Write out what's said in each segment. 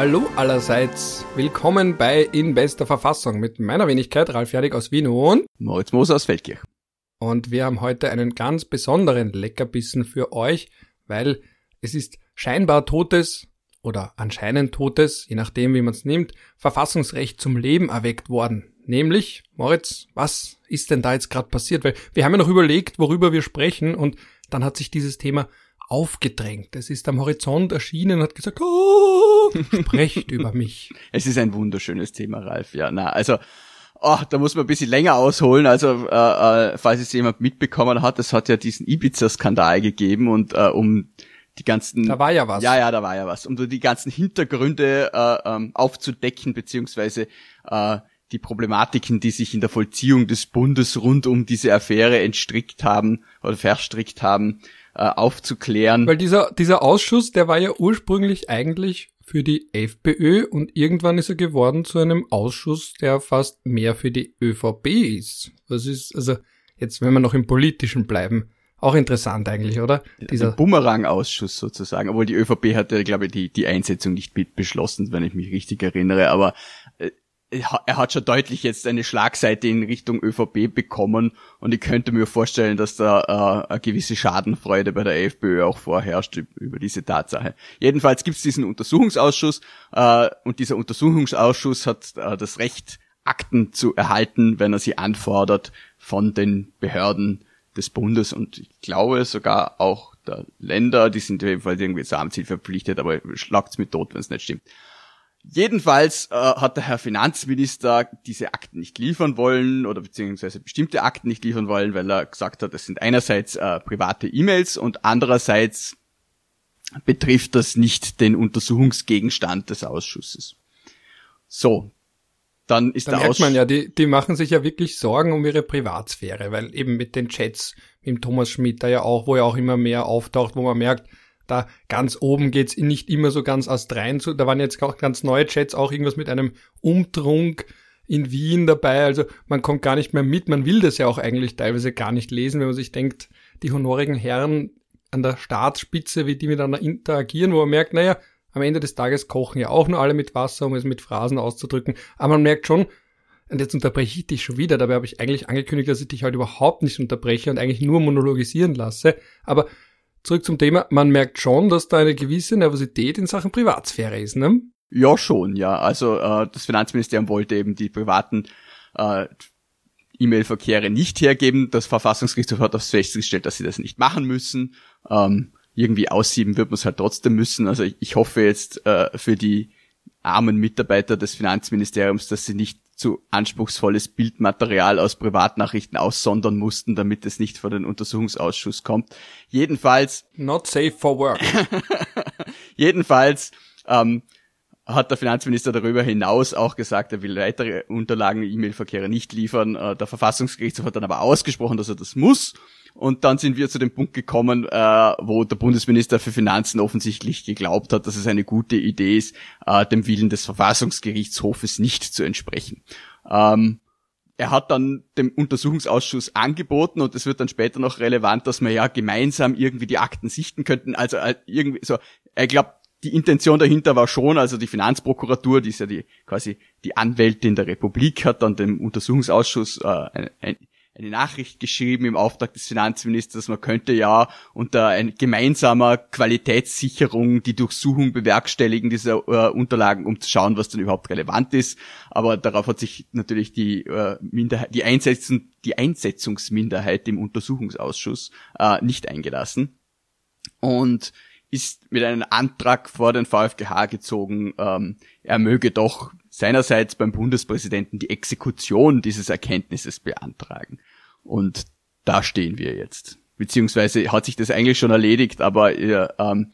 Hallo allerseits. Willkommen bei In bester Verfassung mit meiner Wenigkeit Ralf Jadig aus Wien und Moritz Moser aus Feldkirch. Und wir haben heute einen ganz besonderen Leckerbissen für euch, weil es ist scheinbar totes oder anscheinend totes, je nachdem wie man es nimmt, Verfassungsrecht zum Leben erweckt worden. Nämlich, Moritz, was ist denn da jetzt gerade passiert? Weil wir haben ja noch überlegt, worüber wir sprechen und dann hat sich dieses Thema aufgedrängt. Es ist am Horizont erschienen und hat gesagt, oh, sprecht über mich. Es ist ein wunderschönes Thema, Ralf. Ja, na, also, oh, da muss man ein bisschen länger ausholen. Also, äh, äh, falls es jemand mitbekommen hat, es hat ja diesen Ibiza-Skandal gegeben und äh, um die ganzen. Da war ja was. Ja, ja, da war ja was. Um die ganzen Hintergründe äh, ähm, aufzudecken, beziehungsweise äh, die Problematiken, die sich in der Vollziehung des Bundes rund um diese Affäre entstrickt haben oder verstrickt haben, äh, aufzuklären. Weil dieser, dieser Ausschuss, der war ja ursprünglich eigentlich für die FPÖ und irgendwann ist er geworden zu einem Ausschuss, der fast mehr für die ÖVP ist. Was ist, also jetzt, wenn wir noch im Politischen bleiben, auch interessant eigentlich, oder? Dieser Bumerang-Ausschuss sozusagen. Obwohl die ÖVP hatte, glaube ich, die, die Einsetzung nicht mit beschlossen, wenn ich mich richtig erinnere. Aber er hat schon deutlich jetzt eine Schlagseite in Richtung ÖVP bekommen und ich könnte mir vorstellen, dass da äh, eine gewisse Schadenfreude bei der FPÖ auch vorherrscht über diese Tatsache. Jedenfalls gibt es diesen Untersuchungsausschuss äh, und dieser Untersuchungsausschuss hat äh, das Recht, Akten zu erhalten, wenn er sie anfordert von den Behörden des Bundes und ich glaube sogar auch der Länder, die sind jedenfalls irgendwie zur verpflichtet, aber schlagt's mit tot, wenn es nicht stimmt. Jedenfalls äh, hat der Herr Finanzminister diese Akten nicht liefern wollen oder beziehungsweise bestimmte Akten nicht liefern wollen, weil er gesagt hat, es sind einerseits äh, private E-Mails und andererseits betrifft das nicht den Untersuchungsgegenstand des Ausschusses. So, dann ist da der merkt man ja, die, die machen sich ja wirklich Sorgen um ihre Privatsphäre, weil eben mit den Chats mit dem Thomas Schmidt da ja auch, wo er auch immer mehr auftaucht, wo man merkt, da ganz oben geht's nicht immer so ganz astrein zu. Da waren jetzt auch ganz neue Chats, auch irgendwas mit einem Umtrunk in Wien dabei. Also man kommt gar nicht mehr mit. Man will das ja auch eigentlich teilweise gar nicht lesen, wenn man sich denkt, die honorigen Herren an der Staatsspitze, wie die miteinander interagieren, wo man merkt, naja, am Ende des Tages kochen ja auch nur alle mit Wasser, um es mit Phrasen auszudrücken. Aber man merkt schon, und jetzt unterbreche ich dich schon wieder, dabei habe ich eigentlich angekündigt, dass ich dich heute überhaupt nicht unterbreche und eigentlich nur monologisieren lasse. Aber zurück zum Thema, man merkt schon, dass da eine gewisse Nervosität in Sachen Privatsphäre ist, ne? Ja, schon, ja. Also äh, das Finanzministerium wollte eben die privaten äh, E-Mail-Verkehre nicht hergeben. Das Verfassungsgerichtshof hat aufs festgestellt, dass sie das nicht machen müssen. Ähm, irgendwie aussieben wird man es halt trotzdem müssen. Also ich, ich hoffe jetzt äh, für die armen Mitarbeiter des Finanzministeriums, dass sie nicht zu anspruchsvolles Bildmaterial aus Privatnachrichten aussondern mussten, damit es nicht vor den Untersuchungsausschuss kommt. Jedenfalls. Not safe for work. jedenfalls ähm, hat der Finanzminister darüber hinaus auch gesagt, er will weitere Unterlagen, E-Mail-Verkehre nicht liefern. Äh, der Verfassungsgerichtshof hat dann aber ausgesprochen, dass er das muss. Und dann sind wir zu dem Punkt gekommen, äh, wo der Bundesminister für Finanzen offensichtlich geglaubt hat, dass es eine gute Idee ist, äh, dem Willen des Verfassungsgerichtshofes nicht zu entsprechen. Ähm, er hat dann dem Untersuchungsausschuss angeboten und es wird dann später noch relevant, dass wir ja gemeinsam irgendwie die Akten sichten könnten. Also äh, irgendwie so, er glaubt, die Intention dahinter war schon, also die Finanzprokuratur, die ist ja die quasi die Anwältin der Republik, hat dann dem Untersuchungsausschuss äh, ein, ein, eine Nachricht geschrieben im Auftrag des Finanzministers, man könnte ja unter ein gemeinsamer Qualitätssicherung die Durchsuchung bewerkstelligen dieser äh, Unterlagen, um zu schauen, was dann überhaupt relevant ist. Aber darauf hat sich natürlich die äh, Minderheit, die, Einsetzung, die Einsetzungsminderheit im Untersuchungsausschuss äh, nicht eingelassen. Und ist mit einem Antrag vor den VfGH gezogen, ähm, er möge doch seinerseits beim Bundespräsidenten die Exekution dieses Erkenntnisses beantragen. Und da stehen wir jetzt. Beziehungsweise hat sich das eigentlich schon erledigt, aber äh, ähm,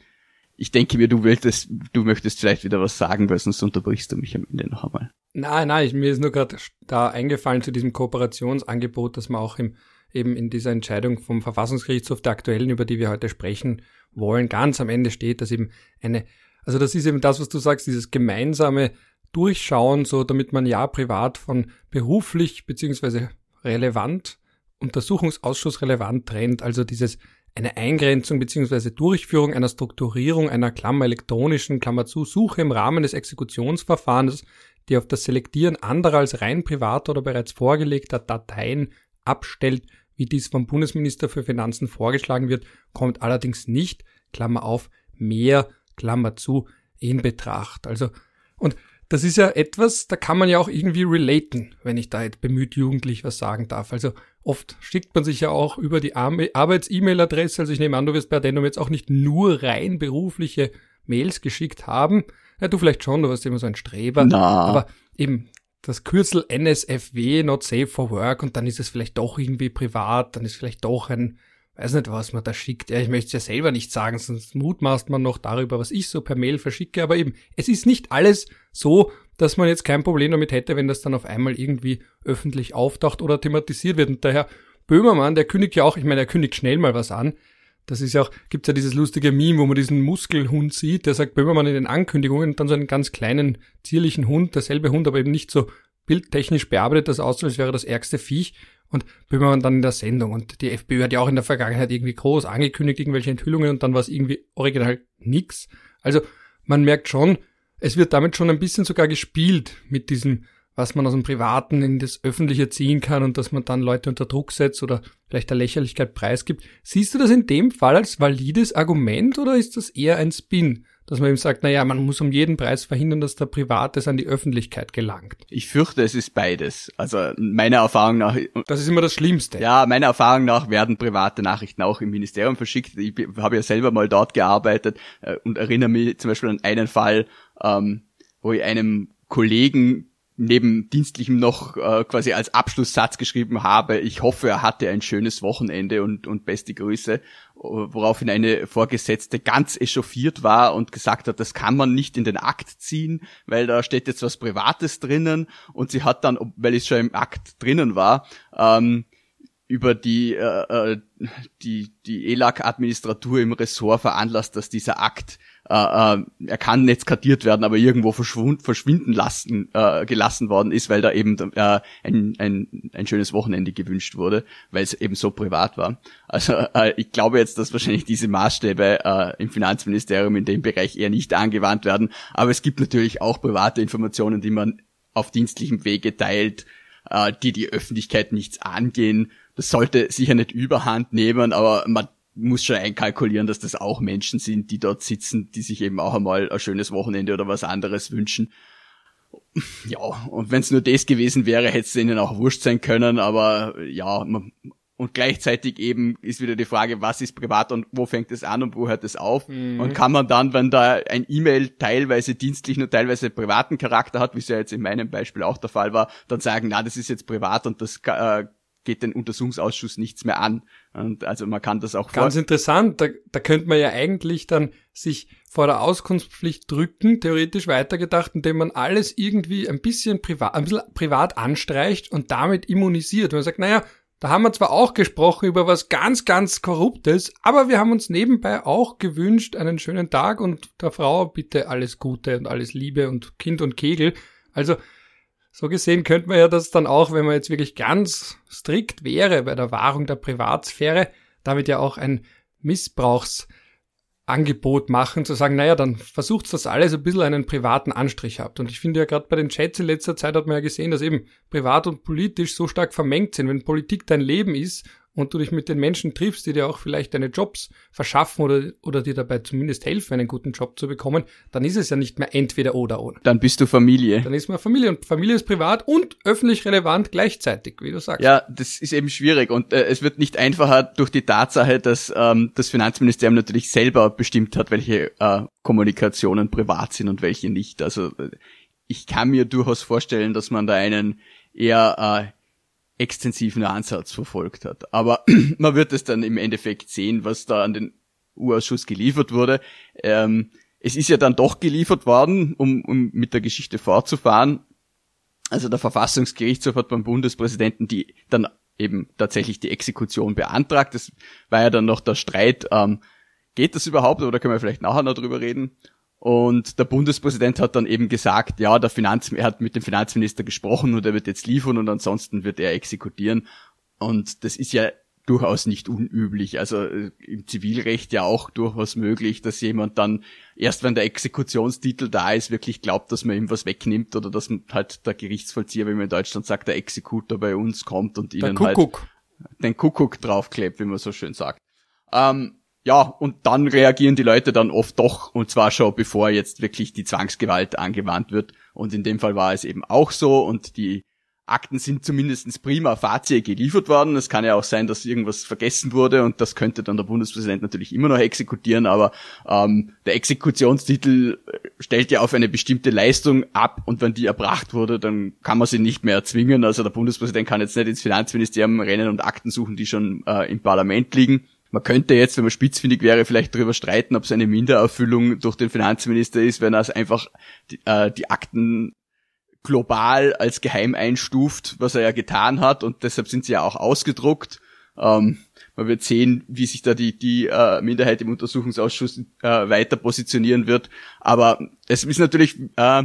ich denke mir, du willst, du möchtest vielleicht wieder was sagen, weil sonst unterbrichst du mich am Ende noch einmal. Nein, nein, ich, mir ist nur gerade da eingefallen zu diesem Kooperationsangebot, dass man auch im, eben in dieser Entscheidung vom Verfassungsgerichtshof der aktuellen, über die wir heute sprechen wollen, ganz am Ende steht, dass eben eine, also das ist eben das, was du sagst, dieses gemeinsame Durchschauen, so damit man ja privat von beruflich beziehungsweise relevant Untersuchungsausschuss relevant trennt, also dieses eine Eingrenzung bzw. Durchführung einer Strukturierung einer Klammer elektronischen Klammer zu Suche im Rahmen des Exekutionsverfahrens, die auf das Selektieren anderer als rein privater oder bereits vorgelegter Dateien abstellt, wie dies vom Bundesminister für Finanzen vorgeschlagen wird, kommt allerdings nicht, Klammer auf, mehr, Klammer zu, in Betracht. Also, und das ist ja etwas, da kann man ja auch irgendwie relaten, wenn ich da jetzt bemüht jugendlich was sagen darf. Also oft schickt man sich ja auch über die Arbeits-E-Mail-Adresse, also ich nehme an, du wirst bei Addendum jetzt auch nicht nur rein berufliche Mails geschickt haben. Ja, du vielleicht schon, du warst immer so ein Streber. Na. Aber eben das Kürzel NSFW, not safe for work, und dann ist es vielleicht doch irgendwie privat, dann ist vielleicht doch ein weiß nicht, was man da schickt. Ja, ich möchte es ja selber nicht sagen, sonst mutmaßt man noch darüber, was ich so per Mail verschicke. Aber eben, es ist nicht alles so, dass man jetzt kein Problem damit hätte, wenn das dann auf einmal irgendwie öffentlich auftaucht oder thematisiert wird. Und daher Böhmermann, der kündigt ja auch, ich meine, er kündigt schnell mal was an. Das ist ja auch, gibt's ja dieses lustige Meme, wo man diesen Muskelhund sieht, der sagt Böhmermann in den Ankündigungen und dann so einen ganz kleinen, zierlichen Hund, derselbe Hund, aber eben nicht so bildtechnisch bearbeitet, das aussieht, als wäre das ärgste Viech und Böhmermann dann in der Sendung. Und die FPÖ hat ja auch in der Vergangenheit irgendwie groß angekündigt, irgendwelche Enthüllungen und dann war es irgendwie original nix. Also man merkt schon, es wird damit schon ein bisschen sogar gespielt mit diesem, was man aus dem Privaten in das Öffentliche ziehen kann und dass man dann Leute unter Druck setzt oder vielleicht der Lächerlichkeit preisgibt. Siehst du das in dem Fall als valides Argument oder ist das eher ein Spin? dass man eben sagt, na ja, man muss um jeden Preis verhindern, dass der Privates an die Öffentlichkeit gelangt. Ich fürchte, es ist beides. Also meiner Erfahrung nach. Das ist immer das Schlimmste. Ja, meiner Erfahrung nach werden private Nachrichten auch im Ministerium verschickt. Ich habe ja selber mal dort gearbeitet äh, und erinnere mich zum Beispiel an einen Fall, ähm, wo ich einem Kollegen neben dienstlichem noch äh, quasi als Abschlusssatz geschrieben habe, ich hoffe, er hatte ein schönes Wochenende und, und beste Grüße, woraufhin eine Vorgesetzte ganz echauffiert war und gesagt hat, das kann man nicht in den Akt ziehen, weil da steht jetzt was Privates drinnen. Und sie hat dann, weil es schon im Akt drinnen war, ähm, über die, äh, äh die, die ELAC-Administratur im Ressort veranlasst, dass dieser Akt äh, äh, er kann nicht kartiert werden, aber irgendwo verschwund, verschwinden lassen, äh, gelassen worden ist, weil da eben äh, ein, ein, ein schönes Wochenende gewünscht wurde, weil es eben so privat war. Also äh, ich glaube jetzt, dass wahrscheinlich diese Maßstäbe äh, im Finanzministerium in dem Bereich eher nicht angewandt werden, aber es gibt natürlich auch private Informationen, die man auf dienstlichem Wege teilt, äh, die die Öffentlichkeit nichts angehen. Das sollte sicher nicht überhand nehmen, aber man muss schon einkalkulieren, dass das auch Menschen sind, die dort sitzen, die sich eben auch einmal ein schönes Wochenende oder was anderes wünschen. Ja, und wenn es nur das gewesen wäre, hätte es ihnen auch wurscht sein können, aber ja, man, und gleichzeitig eben ist wieder die Frage, was ist privat und wo fängt es an und wo hört es auf? Mhm. Und kann man dann, wenn da ein E-Mail teilweise dienstlichen und teilweise privaten Charakter hat, wie es ja jetzt in meinem Beispiel auch der Fall war, dann sagen, na, das ist jetzt privat und das äh, geht den Untersuchungsausschuss nichts mehr an. Und also man kann das auch ganz interessant. Da, da könnte man ja eigentlich dann sich vor der Auskunftspflicht drücken, theoretisch weitergedacht, indem man alles irgendwie ein bisschen privat, ein bisschen privat anstreicht und damit immunisiert. Man sagt, naja, da haben wir zwar auch gesprochen über was ganz, ganz Korruptes, aber wir haben uns nebenbei auch gewünscht, einen schönen Tag und der Frau bitte alles Gute und alles Liebe und Kind und Kegel. Also so gesehen könnte man ja das dann auch, wenn man jetzt wirklich ganz strikt wäre bei der Wahrung der Privatsphäre, damit ja auch ein Missbrauchsangebot machen, zu sagen, naja, dann versucht das alles ein bisschen einen privaten Anstrich habt. Und ich finde ja gerade bei den Chats in letzter Zeit hat man ja gesehen, dass eben privat und politisch so stark vermengt sind. Wenn Politik dein Leben ist und du dich mit den Menschen triffst, die dir auch vielleicht deine Jobs verschaffen oder, oder dir dabei zumindest helfen, einen guten Job zu bekommen, dann ist es ja nicht mehr entweder oder oder. Dann bist du Familie. Dann ist man Familie und Familie ist privat und öffentlich relevant gleichzeitig, wie du sagst. Ja, das ist eben schwierig und äh, es wird nicht einfacher durch die Tatsache, dass ähm, das Finanzministerium natürlich selber bestimmt hat, welche äh, Kommunikationen privat sind und welche nicht. Also äh, ich kann mir durchaus vorstellen, dass man da einen eher äh, extensiven Ansatz verfolgt hat. Aber man wird es dann im Endeffekt sehen, was da an den U-Ausschuss geliefert wurde. Ähm, es ist ja dann doch geliefert worden, um, um mit der Geschichte fortzufahren. Also der Verfassungsgerichtshof hat beim Bundespräsidenten die dann eben tatsächlich die Exekution beantragt. Das war ja dann noch der Streit, ähm, geht das überhaupt oder können wir vielleicht nachher noch drüber reden? Und der Bundespräsident hat dann eben gesagt, ja, der Finanz, er hat mit dem Finanzminister gesprochen und er wird jetzt liefern und ansonsten wird er exekutieren. Und das ist ja durchaus nicht unüblich. Also äh, im Zivilrecht ja auch durchaus möglich, dass jemand dann erst wenn der Exekutionstitel da ist, wirklich glaubt, dass man ihm was wegnimmt oder dass halt der Gerichtsvollzieher, wie man in Deutschland sagt, der Exekutor bei uns kommt und ihnen halt den Kuckuck draufklebt, wie man so schön sagt. Ähm, ja, und dann reagieren die Leute dann oft doch, und zwar schon bevor jetzt wirklich die Zwangsgewalt angewandt wird. Und in dem Fall war es eben auch so und die Akten sind zumindestens prima facie geliefert worden. Es kann ja auch sein, dass irgendwas vergessen wurde und das könnte dann der Bundespräsident natürlich immer noch exekutieren, aber ähm, der Exekutionstitel stellt ja auf eine bestimmte Leistung ab und wenn die erbracht wurde, dann kann man sie nicht mehr erzwingen. Also der Bundespräsident kann jetzt nicht ins Finanzministerium rennen und Akten suchen, die schon äh, im Parlament liegen. Man könnte jetzt, wenn man spitzfindig wäre, vielleicht darüber streiten, ob es eine Mindererfüllung durch den Finanzminister ist, wenn er es einfach die, äh, die Akten global als geheim einstuft, was er ja getan hat und deshalb sind sie ja auch ausgedruckt. Ähm, man wird sehen, wie sich da die, die äh, Minderheit im Untersuchungsausschuss äh, weiter positionieren wird. Aber es ist natürlich, äh,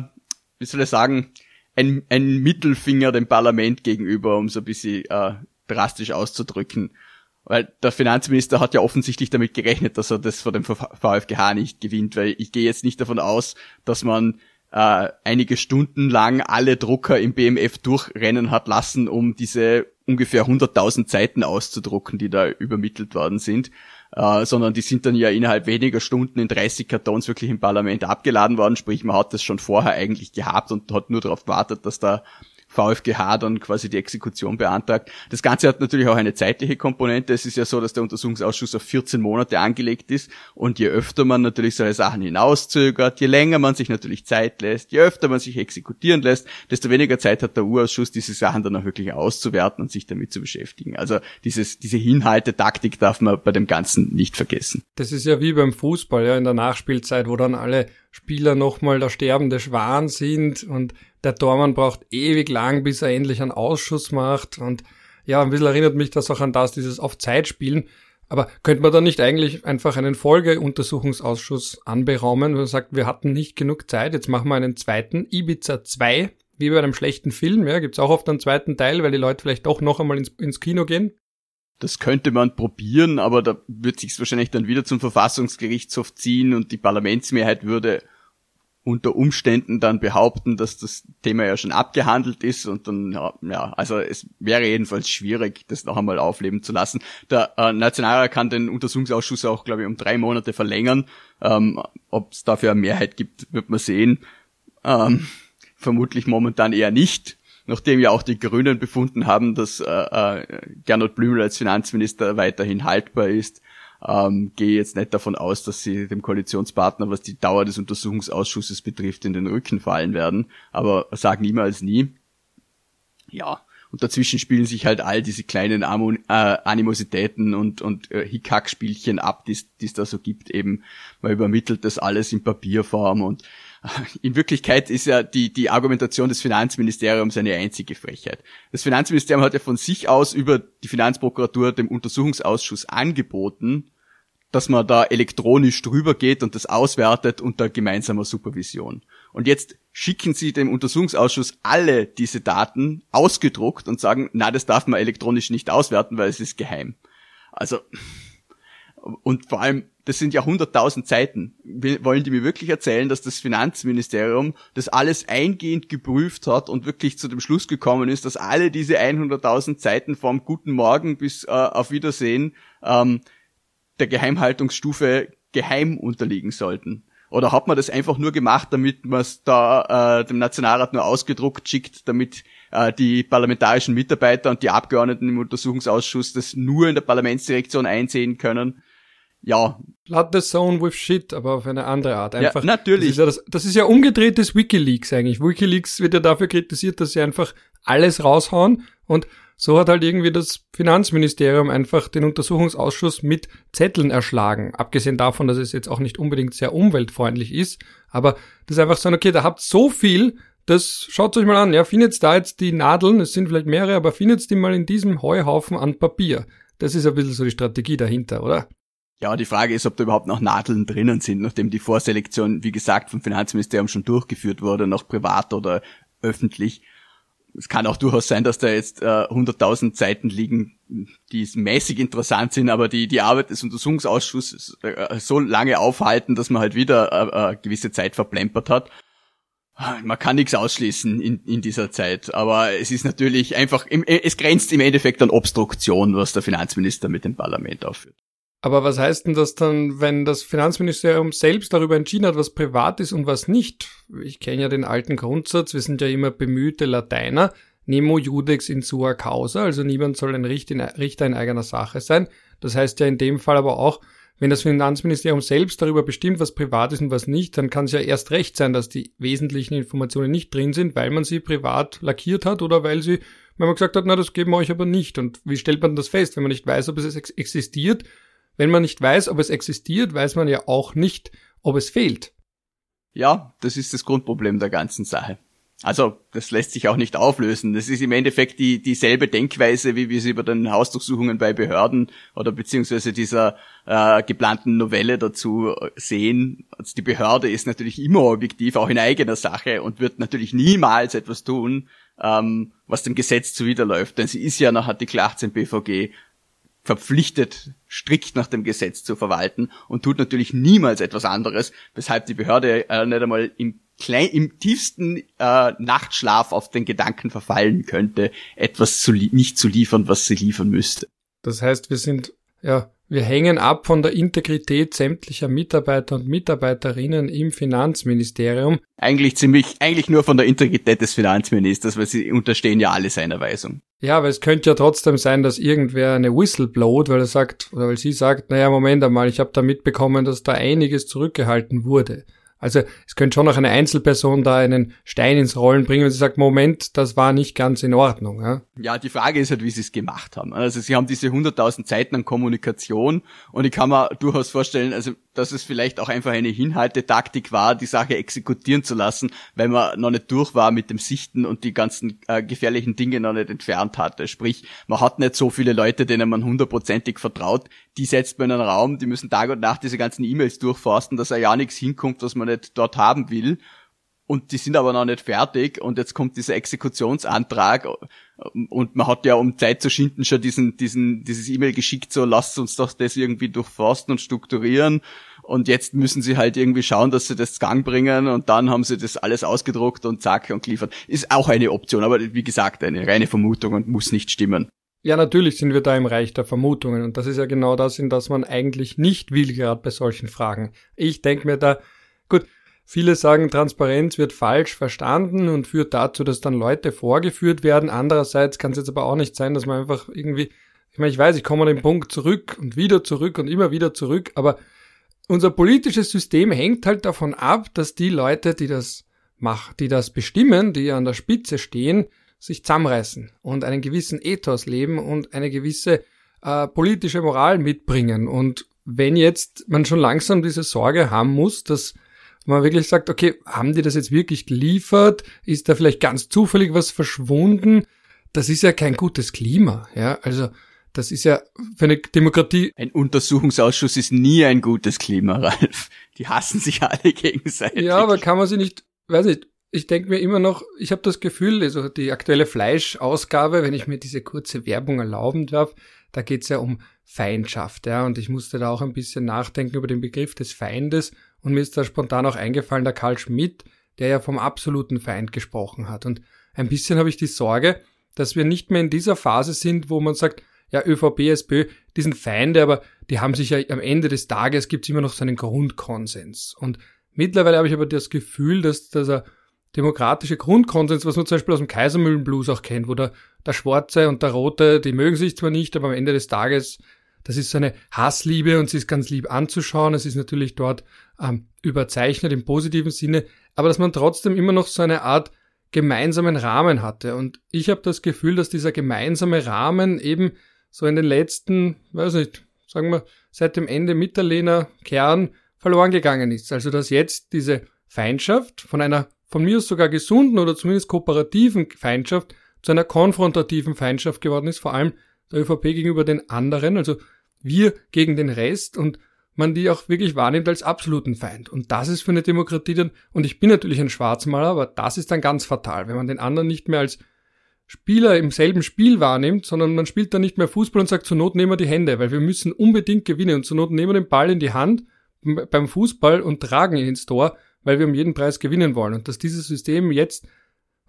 wie soll ich sagen, ein, ein Mittelfinger dem Parlament gegenüber, um so ein bisschen äh, drastisch auszudrücken. Weil der Finanzminister hat ja offensichtlich damit gerechnet, dass er das vor dem VfGH nicht gewinnt, weil ich gehe jetzt nicht davon aus, dass man äh, einige Stunden lang alle Drucker im BMF durchrennen hat lassen, um diese ungefähr 100.000 Seiten auszudrucken, die da übermittelt worden sind, äh, sondern die sind dann ja innerhalb weniger Stunden in 30 Kartons wirklich im Parlament abgeladen worden, sprich man hat das schon vorher eigentlich gehabt und hat nur darauf gewartet, dass da VfGH dann quasi die Exekution beantragt. Das Ganze hat natürlich auch eine zeitliche Komponente. Es ist ja so, dass der Untersuchungsausschuss auf 14 Monate angelegt ist und je öfter man natürlich solche Sachen hinauszögert, je länger man sich natürlich Zeit lässt, je öfter man sich exekutieren lässt, desto weniger Zeit hat der Urausschuss, diese Sachen dann auch wirklich auszuwerten und sich damit zu beschäftigen. Also dieses, diese Hinhaltetaktik darf man bei dem Ganzen nicht vergessen. Das ist ja wie beim Fußball, ja, in der Nachspielzeit, wo dann alle Spieler nochmal der sterbende Schwan sind und der Tormann braucht ewig lang, bis er endlich einen Ausschuss macht und ja, ein bisschen erinnert mich das auch an das, dieses auf Zeit spielen. Aber könnte man da nicht eigentlich einfach einen Folgeuntersuchungsausschuss anberaumen, wenn man sagt, wir hatten nicht genug Zeit, jetzt machen wir einen zweiten, Ibiza 2, wie bei einem schlechten Film, ja, gibt's auch oft einen zweiten Teil, weil die Leute vielleicht doch noch einmal ins, ins Kino gehen. Das könnte man probieren, aber da wird sich's wahrscheinlich dann wieder zum Verfassungsgerichtshof ziehen und die Parlamentsmehrheit würde unter Umständen dann behaupten, dass das Thema ja schon abgehandelt ist und dann, ja, ja also es wäre jedenfalls schwierig, das noch einmal aufleben zu lassen. Der äh, Nationalrat kann den Untersuchungsausschuss auch, glaube ich, um drei Monate verlängern. Ähm, Ob es dafür eine Mehrheit gibt, wird man sehen. Ähm, vermutlich momentan eher nicht, nachdem ja auch die Grünen befunden haben, dass äh, äh, Gernot Blümel als Finanzminister weiterhin haltbar ist ähm, gehe jetzt nicht davon aus, dass sie dem Koalitionspartner, was die Dauer des Untersuchungsausschusses betrifft, in den Rücken fallen werden. Aber sagen niemals nie. Ja, und dazwischen spielen sich halt all diese kleinen Amo äh, Animositäten und, und äh, Hickhack-Spielchen ab, die es da so gibt eben. Man übermittelt das alles in Papierform und in Wirklichkeit ist ja die, die Argumentation des Finanzministeriums eine einzige Frechheit. Das Finanzministerium hat ja von sich aus über die Finanzprokuratur dem Untersuchungsausschuss angeboten, dass man da elektronisch drüber geht und das auswertet unter gemeinsamer Supervision. Und jetzt schicken sie dem Untersuchungsausschuss alle diese Daten ausgedruckt und sagen, na, das darf man elektronisch nicht auswerten, weil es ist geheim. Also, und vor allem, das sind ja hunderttausend Seiten. Wollen die mir wirklich erzählen, dass das Finanzministerium das alles eingehend geprüft hat und wirklich zu dem Schluss gekommen ist, dass alle diese 100.000 Seiten vom Guten Morgen bis äh, auf Wiedersehen ähm, der Geheimhaltungsstufe geheim unterliegen sollten? Oder hat man das einfach nur gemacht, damit man es da äh, dem Nationalrat nur ausgedruckt schickt, damit äh, die parlamentarischen Mitarbeiter und die Abgeordneten im Untersuchungsausschuss das nur in der Parlamentsdirektion einsehen können? Ja. Flood the zone with shit, aber auf eine andere Art. Einfach, ja, natürlich. Das ist ja, das, das ist ja umgedrehtes Wikileaks eigentlich. Wikileaks wird ja dafür kritisiert, dass sie einfach alles raushauen und so hat halt irgendwie das Finanzministerium einfach den Untersuchungsausschuss mit Zetteln erschlagen. Abgesehen davon, dass es jetzt auch nicht unbedingt sehr umweltfreundlich ist. Aber das ist einfach so, okay, da habt so viel, das schaut euch mal an. Ja, findet da jetzt die Nadeln, es sind vielleicht mehrere, aber findet die mal in diesem Heuhaufen an Papier. Das ist ein bisschen so die Strategie dahinter, oder? Ja, die Frage ist, ob da überhaupt noch Nadeln drinnen sind, nachdem die Vorselektion, wie gesagt, vom Finanzministerium schon durchgeführt wurde, noch privat oder öffentlich es kann auch durchaus sein, dass da jetzt äh, 100.000 Seiten liegen, die mäßig interessant sind, aber die die Arbeit des Untersuchungsausschusses äh, so lange aufhalten, dass man halt wieder äh, äh, gewisse Zeit verplempert hat. Man kann nichts ausschließen in, in dieser Zeit, aber es ist natürlich einfach, im, es grenzt im Endeffekt an Obstruktion, was der Finanzminister mit dem Parlament aufführt. Aber was heißt denn das dann, wenn das Finanzministerium selbst darüber entschieden hat, was privat ist und was nicht? Ich kenne ja den alten Grundsatz, wir sind ja immer bemühte Lateiner, nemo judex in sua causa, also niemand soll ein Richter in eigener Sache sein. Das heißt ja in dem Fall aber auch, wenn das Finanzministerium selbst darüber bestimmt, was privat ist und was nicht, dann kann es ja erst recht sein, dass die wesentlichen Informationen nicht drin sind, weil man sie privat lackiert hat oder weil sie, wenn man gesagt hat, na, das geben wir euch aber nicht. Und wie stellt man das fest, wenn man nicht weiß, ob es existiert? Wenn man nicht weiß, ob es existiert, weiß man ja auch nicht, ob es fehlt. Ja, das ist das Grundproblem der ganzen Sache. Also, das lässt sich auch nicht auflösen. Das ist im Endeffekt die, dieselbe Denkweise, wie wir sie über den Hausdurchsuchungen bei Behörden oder beziehungsweise dieser äh, geplanten Novelle dazu sehen. Also die Behörde ist natürlich immer objektiv, auch in eigener Sache und wird natürlich niemals etwas tun, ähm, was dem Gesetz zuwiderläuft. Denn sie ist ja nach Artikel 18 BVG verpflichtet, strikt nach dem Gesetz zu verwalten und tut natürlich niemals etwas anderes, weshalb die Behörde äh, nicht einmal im, klein, im tiefsten äh, Nachtschlaf auf den Gedanken verfallen könnte, etwas zu nicht zu liefern, was sie liefern müsste. Das heißt, wir sind ja wir hängen ab von der Integrität sämtlicher Mitarbeiter und Mitarbeiterinnen im Finanzministerium. Eigentlich ziemlich, eigentlich nur von der Integrität des Finanzministers, weil sie unterstehen ja alle seiner Weisung. Ja, aber es könnte ja trotzdem sein, dass irgendwer eine Whistle blowt, weil er sagt, oder weil sie sagt, naja, Moment einmal, ich habe da mitbekommen, dass da einiges zurückgehalten wurde. Also es könnte schon noch eine Einzelperson da einen Stein ins Rollen bringen, wenn sie sagt, Moment, das war nicht ganz in Ordnung. Ja, ja die Frage ist halt, wie sie es gemacht haben. Also sie haben diese 100.000 Seiten an Kommunikation und ich kann mir durchaus vorstellen, also dass es vielleicht auch einfach eine Hinhaltetaktik war, die Sache exekutieren zu lassen, weil man noch nicht durch war mit dem Sichten und die ganzen äh, gefährlichen Dinge noch nicht entfernt hatte. Sprich, man hat nicht so viele Leute, denen man hundertprozentig vertraut. Die setzt man in einen Raum, die müssen Tag und Nacht diese ganzen E-Mails durchforsten, dass er ja nichts hinkommt, was man nicht dort haben will. Und die sind aber noch nicht fertig. Und jetzt kommt dieser Exekutionsantrag. Und man hat ja um Zeit zu schinden schon diesen, diesen, dieses E-Mail geschickt, so lasst uns doch das irgendwie durchforsten und strukturieren. Und jetzt müssen sie halt irgendwie schauen, dass sie das Gang bringen. Und dann haben sie das alles ausgedruckt und zack und geliefert. Ist auch eine Option, aber wie gesagt, eine reine Vermutung und muss nicht stimmen. Ja, natürlich sind wir da im Reich der Vermutungen und das ist ja genau das, in das man eigentlich nicht will, gerade bei solchen Fragen. Ich denke mir da, gut, Viele sagen, Transparenz wird falsch verstanden und führt dazu, dass dann Leute vorgeführt werden. Andererseits kann es jetzt aber auch nicht sein, dass man einfach irgendwie, ich meine, ich weiß, ich komme an den Punkt zurück und wieder zurück und immer wieder zurück, aber unser politisches System hängt halt davon ab, dass die Leute, die das machen, die das bestimmen, die an der Spitze stehen, sich zusammenreißen und einen gewissen Ethos leben und eine gewisse äh, politische Moral mitbringen. Und wenn jetzt man schon langsam diese Sorge haben muss, dass man wirklich sagt, okay, haben die das jetzt wirklich geliefert? Ist da vielleicht ganz zufällig was verschwunden? Das ist ja kein gutes Klima, ja. Also, das ist ja für eine Demokratie. Ein Untersuchungsausschuss ist nie ein gutes Klima, Ralf. Die hassen sich alle gegenseitig. Ja, aber kann man sie nicht, weiß nicht, ich denke mir immer noch, ich habe das Gefühl, also die aktuelle Fleischausgabe, wenn ich mir diese kurze Werbung erlauben darf, da geht's ja um Feindschaft, ja, und ich musste da auch ein bisschen nachdenken über den Begriff des Feindes und mir ist da spontan auch eingefallen, der Karl Schmidt, der ja vom absoluten Feind gesprochen hat. Und ein bisschen habe ich die Sorge, dass wir nicht mehr in dieser Phase sind, wo man sagt, ja, ÖVP, SPÖ, die sind Feinde, aber die haben sich ja am Ende des Tages gibt es immer noch so einen Grundkonsens. Und mittlerweile habe ich aber das Gefühl, dass dieser demokratische Grundkonsens, was man zum Beispiel aus dem Kaisermühlenblues auch kennt, wo der, der Schwarze und der Rote, die mögen sich zwar nicht, aber am Ende des Tages das ist so eine Hassliebe und sie ist ganz lieb anzuschauen. Es ist natürlich dort ähm, überzeichnet im positiven Sinne, aber dass man trotzdem immer noch so eine Art gemeinsamen Rahmen hatte. Und ich habe das Gefühl, dass dieser gemeinsame Rahmen eben so in den letzten, weiß nicht, sagen wir, seit dem Ende Mitterlehner Kern verloren gegangen ist. Also dass jetzt diese Feindschaft von einer von mir aus sogar gesunden oder zumindest kooperativen Feindschaft zu einer konfrontativen Feindschaft geworden ist, vor allem der ÖVP gegenüber den anderen, also wir gegen den Rest und man die auch wirklich wahrnimmt als absoluten Feind. Und das ist für eine Demokratie dann, und ich bin natürlich ein Schwarzmaler, aber das ist dann ganz fatal, wenn man den anderen nicht mehr als Spieler im selben Spiel wahrnimmt, sondern man spielt dann nicht mehr Fußball und sagt, zur Not nehmen wir die Hände, weil wir müssen unbedingt gewinnen und zur Not nehmen wir den Ball in die Hand beim Fußball und tragen ihn ins Tor, weil wir um jeden Preis gewinnen wollen. Und dass dieses System jetzt,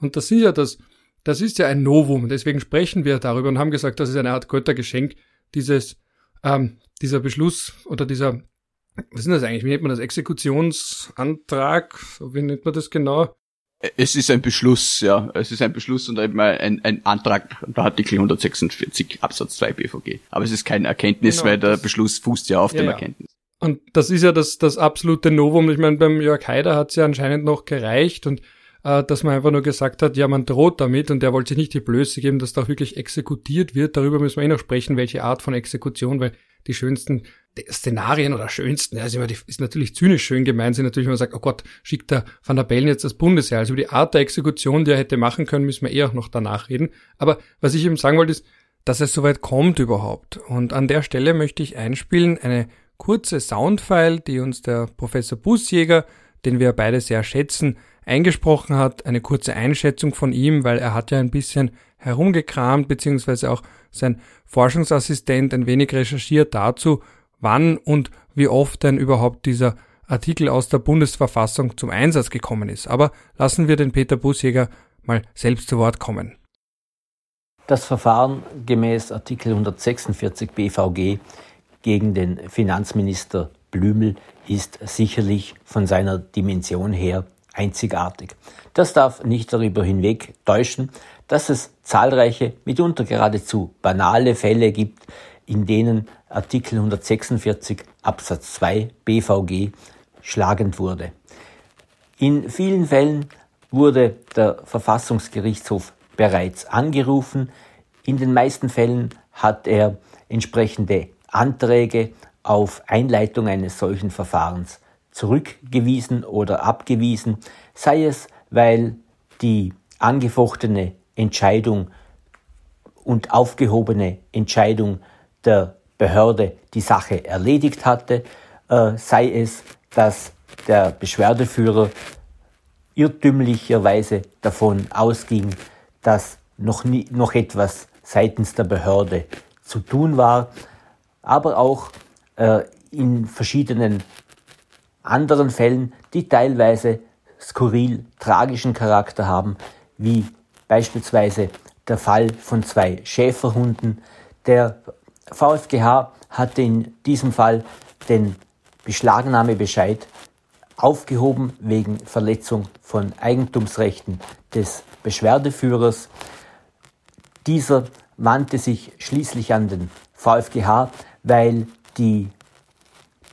und das ist ja das, das ist ja ein Novum, deswegen sprechen wir darüber und haben gesagt, das ist eine Art Göttergeschenk, dieses, ähm, dieser Beschluss oder dieser, was ist das eigentlich, wie nennt man das, Exekutionsantrag, wie nennt man das genau? Es ist ein Beschluss, ja. Es ist ein Beschluss und eben ein, ein Antrag unter Artikel 146 Absatz 2 BVG. Aber es ist kein Erkenntnis, genau, weil der Beschluss fußt ja auf ja, dem ja. Erkenntnis. Und das ist ja das, das absolute Novum. Ich meine, beim Jörg Haider hat es ja anscheinend noch gereicht und äh, dass man einfach nur gesagt hat, ja, man droht damit und der wollte sich nicht die Blöße geben, dass da auch wirklich exekutiert wird. Darüber müssen wir eh noch sprechen, welche Art von Exekution, weil die schönsten Szenarien oder schönsten, ja, ist, ist natürlich zynisch schön gemeint, sind natürlich, wenn man sagt, oh Gott, schickt der Van der Bellen jetzt das Bundesheer. Also über die Art der Exekution, die er hätte machen können, müssen wir eh auch noch danach reden. Aber was ich eben sagen wollte, ist, dass es soweit kommt überhaupt. Und an der Stelle möchte ich einspielen eine kurze Soundfile, die uns der Professor Busjäger, den wir beide sehr schätzen, eingesprochen hat. Eine kurze Einschätzung von ihm, weil er hat ja ein bisschen herumgekramt, beziehungsweise auch sein Forschungsassistent ein wenig recherchiert dazu, wann und wie oft denn überhaupt dieser Artikel aus der Bundesverfassung zum Einsatz gekommen ist. Aber lassen wir den Peter Busjäger mal selbst zu Wort kommen. Das Verfahren gemäß Artikel 146 BVG gegen den Finanzminister Blümel ist sicherlich von seiner Dimension her einzigartig. Das darf nicht darüber hinweg täuschen, dass es zahlreiche, mitunter geradezu banale Fälle gibt, in denen Artikel 146 Absatz 2 BVG schlagend wurde. In vielen Fällen wurde der Verfassungsgerichtshof bereits angerufen. In den meisten Fällen hat er entsprechende Anträge auf Einleitung eines solchen Verfahrens zurückgewiesen oder abgewiesen, sei es, weil die angefochtene Entscheidung und aufgehobene Entscheidung der Behörde die Sache erledigt hatte, äh, sei es, dass der Beschwerdeführer irrtümlicherweise davon ausging, dass noch, nie, noch etwas seitens der Behörde zu tun war, aber auch äh, in verschiedenen anderen Fällen, die teilweise skurril tragischen Charakter haben, wie beispielsweise der Fall von zwei Schäferhunden. Der VfGH hatte in diesem Fall den Beschlagnahmebescheid aufgehoben wegen Verletzung von Eigentumsrechten des Beschwerdeführers. Dieser wandte sich schließlich an den VfGH, weil die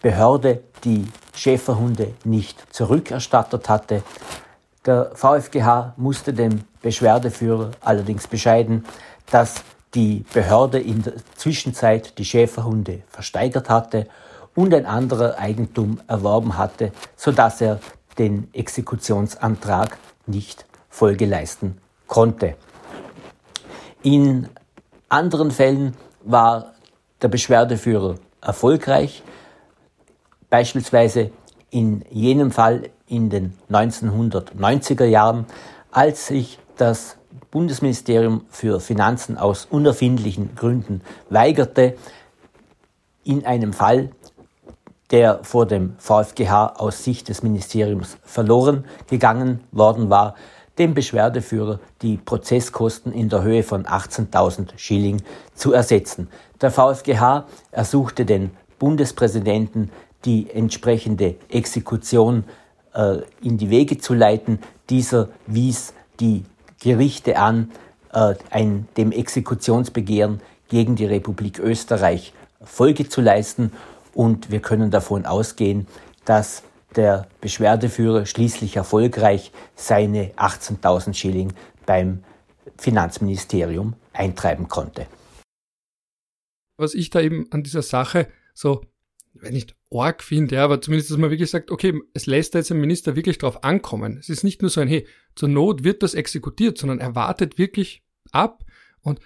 Behörde die Schäferhunde nicht zurückerstattet hatte. Der VfGH musste dem Beschwerdeführer allerdings bescheiden, dass die Behörde in der Zwischenzeit die Schäferhunde versteigert hatte und ein anderer Eigentum erworben hatte, sodass er den Exekutionsantrag nicht Folge leisten konnte. In anderen Fällen war der Beschwerdeführer erfolgreich, beispielsweise in jenem Fall in den 1990er Jahren, als sich das Bundesministerium für Finanzen aus unerfindlichen Gründen weigerte, in einem Fall, der vor dem VfGH aus Sicht des Ministeriums verloren gegangen worden war, dem Beschwerdeführer die Prozesskosten in der Höhe von 18.000 Schilling zu ersetzen. Der VfGH ersuchte den Bundespräsidenten, die entsprechende Exekution äh, in die Wege zu leiten. Dieser wies die Gerichte an, äh, ein, dem Exekutionsbegehren gegen die Republik Österreich Folge zu leisten. Und wir können davon ausgehen, dass der Beschwerdeführer schließlich erfolgreich seine 18.000 Schilling beim Finanzministerium eintreiben konnte. Was ich da eben an dieser Sache so, wenn nicht arg finde, ja, aber zumindest, dass man wirklich sagt, okay, es lässt da jetzt ein Minister wirklich drauf ankommen. Es ist nicht nur so ein, hey, zur Not wird das exekutiert, sondern er wartet wirklich ab und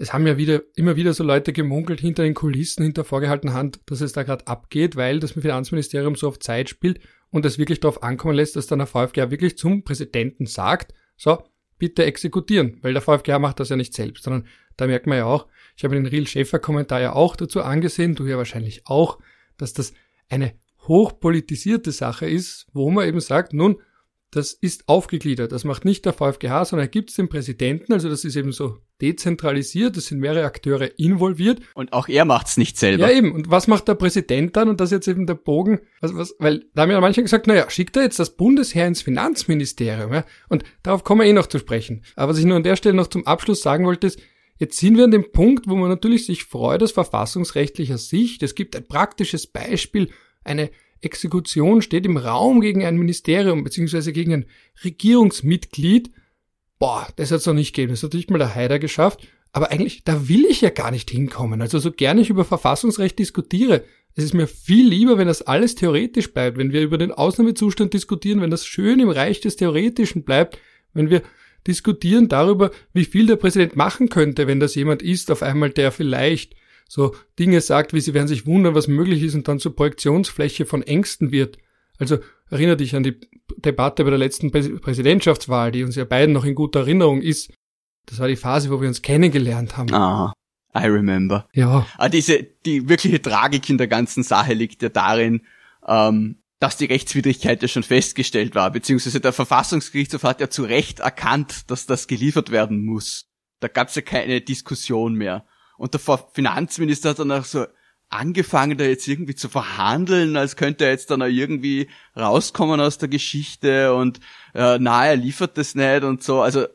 es haben ja wieder, immer wieder so Leute gemunkelt hinter den Kulissen, hinter vorgehaltener Hand, dass es da gerade abgeht, weil das Finanzministerium so auf Zeit spielt und es wirklich darauf ankommen lässt, dass dann der VfG wirklich zum Präsidenten sagt, so, bitte exekutieren, weil der VfGH macht das ja nicht selbst, sondern da merkt man ja auch, ich habe den Real Schäfer Kommentar ja auch dazu angesehen, du ja wahrscheinlich auch, dass das eine hochpolitisierte Sache ist, wo man eben sagt, nun, das ist aufgegliedert. Das macht nicht der VfGH, sondern er gibt es dem Präsidenten. Also das ist eben so dezentralisiert. Es sind mehrere Akteure involviert. Und auch er macht's nicht selber. Ja, eben. Und was macht der Präsident dann? Und das ist jetzt eben der Bogen. Was, was, weil da haben ja manche gesagt, naja, schickt er jetzt das Bundesheer ins Finanzministerium. Ja? Und darauf kommen wir eh noch zu sprechen. Aber was ich nur an der Stelle noch zum Abschluss sagen wollte, ist, Jetzt sind wir an dem Punkt, wo man natürlich sich freut aus verfassungsrechtlicher Sicht. Es gibt ein praktisches Beispiel, eine Exekution steht im Raum gegen ein Ministerium beziehungsweise gegen ein Regierungsmitglied. Boah, das hat's noch nicht gegeben. Das hat nicht mal der Haider geschafft. Aber eigentlich, da will ich ja gar nicht hinkommen. Also so gerne ich über Verfassungsrecht diskutiere. Es ist mir viel lieber, wenn das alles theoretisch bleibt, wenn wir über den Ausnahmezustand diskutieren, wenn das schön im Reich des Theoretischen bleibt, wenn wir diskutieren darüber, wie viel der Präsident machen könnte, wenn das jemand ist, auf einmal der vielleicht so Dinge sagt, wie sie werden sich wundern, was möglich ist und dann zur Projektionsfläche von Ängsten wird. Also erinnere dich an die Debatte bei der letzten Präsidentschaftswahl, die uns ja beiden noch in guter Erinnerung ist. Das war die Phase, wo wir uns kennengelernt haben. Ah, I remember. Ja. Ah, diese, die wirkliche Tragik in der ganzen Sache liegt ja darin, ähm, dass die Rechtswidrigkeit ja schon festgestellt war, beziehungsweise der Verfassungsgerichtshof hat ja zu Recht erkannt, dass das geliefert werden muss. Da gab's ja keine Diskussion mehr. Und der Finanzminister hat dann auch so angefangen, da jetzt irgendwie zu verhandeln, als könnte er jetzt dann auch irgendwie rauskommen aus der Geschichte und äh, na, er liefert das nicht und so. Also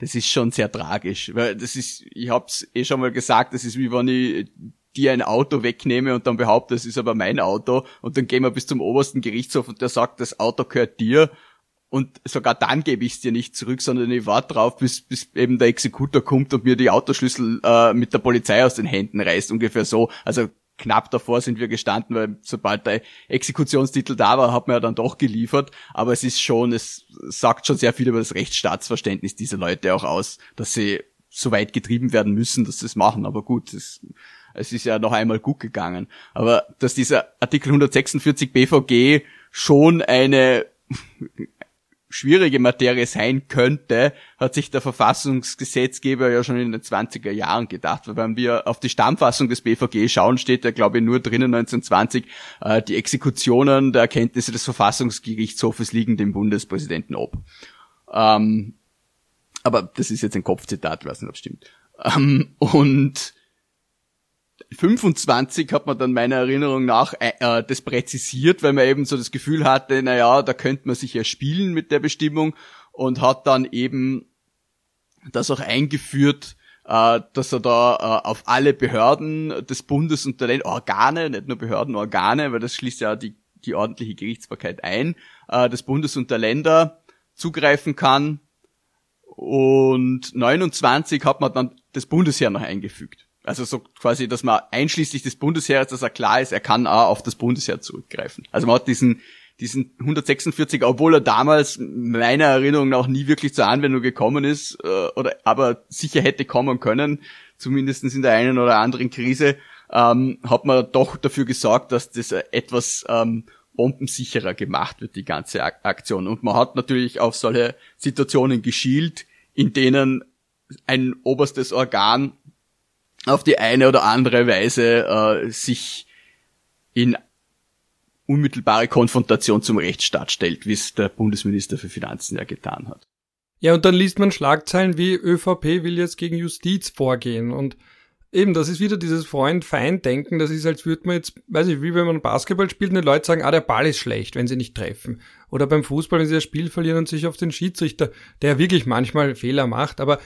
das ist schon sehr tragisch, weil das ist, ich hab's eh schon mal gesagt, das ist wie wenn ich dir ein Auto wegnehme und dann behaupte, es ist aber mein Auto und dann gehen wir bis zum obersten Gerichtshof und der sagt, das Auto gehört dir und sogar dann gebe ich es dir nicht zurück, sondern ich warte drauf, bis, bis eben der Exekutor kommt und mir die Autoschlüssel äh, mit der Polizei aus den Händen reißt, ungefähr so. Also knapp davor sind wir gestanden, weil sobald der Exekutionstitel da war, hat man ja dann doch geliefert. Aber es ist schon, es sagt schon sehr viel über das Rechtsstaatsverständnis dieser Leute auch aus, dass sie so weit getrieben werden müssen, dass sie es machen. Aber gut, es, es ist ja noch einmal gut gegangen. Aber dass dieser Artikel 146 BVG schon eine schwierige Materie sein könnte, hat sich der Verfassungsgesetzgeber ja schon in den 20er Jahren gedacht. Weil wenn wir auf die Stammfassung des BVG schauen, steht ja, glaube ich, nur drinnen 1920, äh, die Exekutionen der Erkenntnisse des Verfassungsgerichtshofes liegen dem Bundespräsidenten ob. Ähm, aber das ist jetzt ein Kopfzitat, weiß nicht, ob es stimmt. Ähm, und 25 hat man dann meiner Erinnerung nach äh, äh, das präzisiert, weil man eben so das Gefühl hatte, na ja, da könnte man sich ja spielen mit der Bestimmung und hat dann eben das auch eingeführt, äh, dass er da äh, auf alle Behörden des Bundes und der Organe, nicht nur Behörden, Organe, weil das schließt ja die, die ordentliche Gerichtsbarkeit ein, äh, des Bundes und der Länder zugreifen kann. Und 29 hat man dann das Bundesheer noch eingefügt. Also so quasi, dass man einschließlich des Bundesheers, dass er klar ist, er kann auch auf das Bundesheer zurückgreifen. Also man hat diesen, diesen 146, obwohl er damals meiner Erinnerung nach nie wirklich zur Anwendung gekommen ist, äh, oder aber sicher hätte kommen können, zumindestens in der einen oder anderen Krise, ähm, hat man doch dafür gesorgt, dass das etwas ähm, bombensicherer gemacht wird, die ganze Aktion. Und man hat natürlich auf solche Situationen geschielt, in denen ein oberstes Organ auf die eine oder andere Weise äh, sich in unmittelbare Konfrontation zum Rechtsstaat stellt, wie es der Bundesminister für Finanzen ja getan hat. Ja, und dann liest man Schlagzeilen wie ÖVP will jetzt gegen Justiz vorgehen und eben, das ist wieder dieses Freund-Feind-Denken, das ist, als würde man jetzt, weiß ich, wie wenn man Basketball spielt und die Leute sagen, ah, der Ball ist schlecht, wenn sie nicht treffen. Oder beim Fußball, wenn sie das Spiel verlieren und sich auf den Schiedsrichter, der wirklich manchmal Fehler macht, aber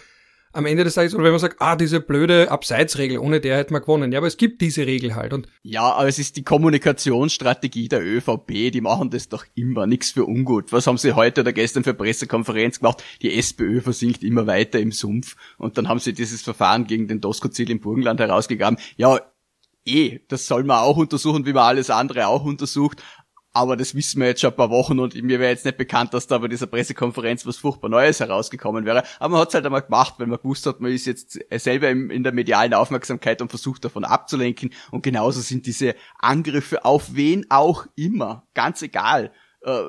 am Ende des Tages, oder wenn man sagt, ah, diese blöde Abseitsregel, ohne der hätte man gewonnen. Ja, aber es gibt diese Regel halt. Und ja, aber es ist die Kommunikationsstrategie der ÖVP, die machen das doch immer, nichts für ungut. Was haben sie heute oder gestern für Pressekonferenz gemacht? Die SPÖ versinkt immer weiter im Sumpf und dann haben sie dieses Verfahren gegen den Doskozil im Burgenland herausgegraben. Ja, eh, das soll man auch untersuchen, wie man alles andere auch untersucht, aber das wissen wir jetzt schon ein paar Wochen und mir wäre jetzt nicht bekannt, dass da bei dieser Pressekonferenz was furchtbar Neues herausgekommen wäre. Aber man hat es halt einmal gemacht, weil man gewusst hat, man ist jetzt selber in der medialen Aufmerksamkeit und versucht davon abzulenken. Und genauso sind diese Angriffe auf wen auch immer, ganz egal. Äh,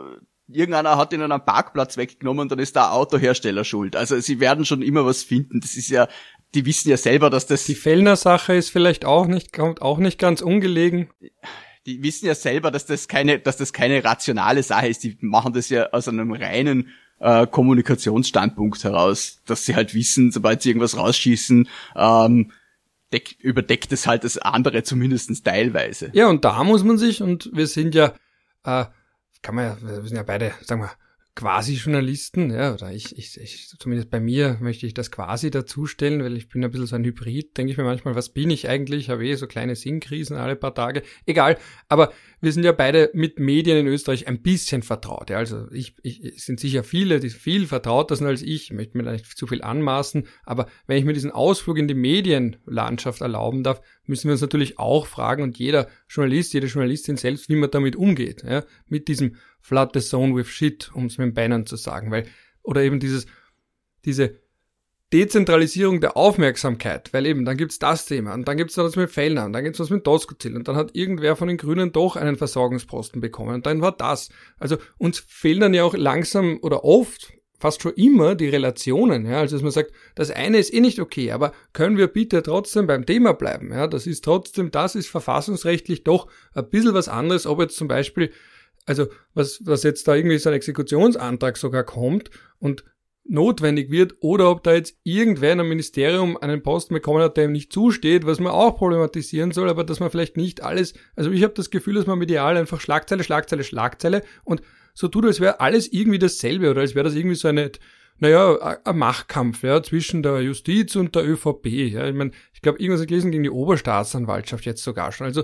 irgendeiner hat ihnen einen Parkplatz weggenommen, dann ist der Autohersteller schuld. Also sie werden schon immer was finden. Das ist ja, die wissen ja selber, dass das. Die Fellner-Sache ist vielleicht auch nicht, kommt auch nicht ganz ungelegen. Die wissen ja selber, dass das keine, dass das keine rationale Sache ist. Die machen das ja aus einem reinen äh, Kommunikationsstandpunkt heraus, dass sie halt wissen, sobald sie irgendwas rausschießen, ähm, deck, überdeckt es halt das andere zumindestens teilweise. Ja, und da muss man sich, und wir sind ja, äh, kann man ja, wir sind ja beide, sagen wir, quasi Journalisten, ja, oder ich, ich, ich, zumindest bei mir möchte ich das quasi dazustellen, weil ich bin ein bisschen so ein Hybrid, denke ich mir manchmal, was bin ich eigentlich? Habe eh so kleine Sinnkrisen alle paar Tage. Egal, aber wir sind ja beide mit Medien in Österreich ein bisschen vertraut. Ja, also ich, ich es sind sicher viele, die viel vertrauter sind als ich. Ich möchte mir da nicht zu viel anmaßen, aber wenn ich mir diesen Ausflug in die Medienlandschaft erlauben darf, müssen wir uns natürlich auch fragen und jeder Journalist, jede Journalistin selbst, wie man damit umgeht, ja, mit diesem flood the zone with shit, um es mit den Bannern zu sagen, weil, oder eben dieses, diese Dezentralisierung der Aufmerksamkeit, weil eben, dann gibt's das Thema und dann gibt's noch das mit Fellner und dann gibt's was mit Doskozil und dann hat irgendwer von den Grünen doch einen Versorgungsposten bekommen und dann war das. Also uns fehlen dann ja auch langsam oder oft fast schon immer die Relationen, ja, also dass man sagt, das eine ist eh nicht okay, aber können wir bitte trotzdem beim Thema bleiben, ja, das ist trotzdem, das ist verfassungsrechtlich doch ein bisschen was anderes, ob jetzt zum Beispiel also was, was jetzt da irgendwie so ein Exekutionsantrag sogar kommt und notwendig wird oder ob da jetzt irgendwer in einem Ministerium einen Posten bekommen hat, der ihm nicht zusteht, was man auch problematisieren soll, aber dass man vielleicht nicht alles, also ich habe das Gefühl, dass man medial einfach Schlagzeile, Schlagzeile, Schlagzeile und so tut, als wäre alles irgendwie dasselbe oder als wäre das irgendwie so eine, naja, ein Machtkampf ja, zwischen der Justiz und der ÖVP. Ja. Ich meine, ich glaube, irgendwas gelesen gegen die Oberstaatsanwaltschaft jetzt sogar schon. Also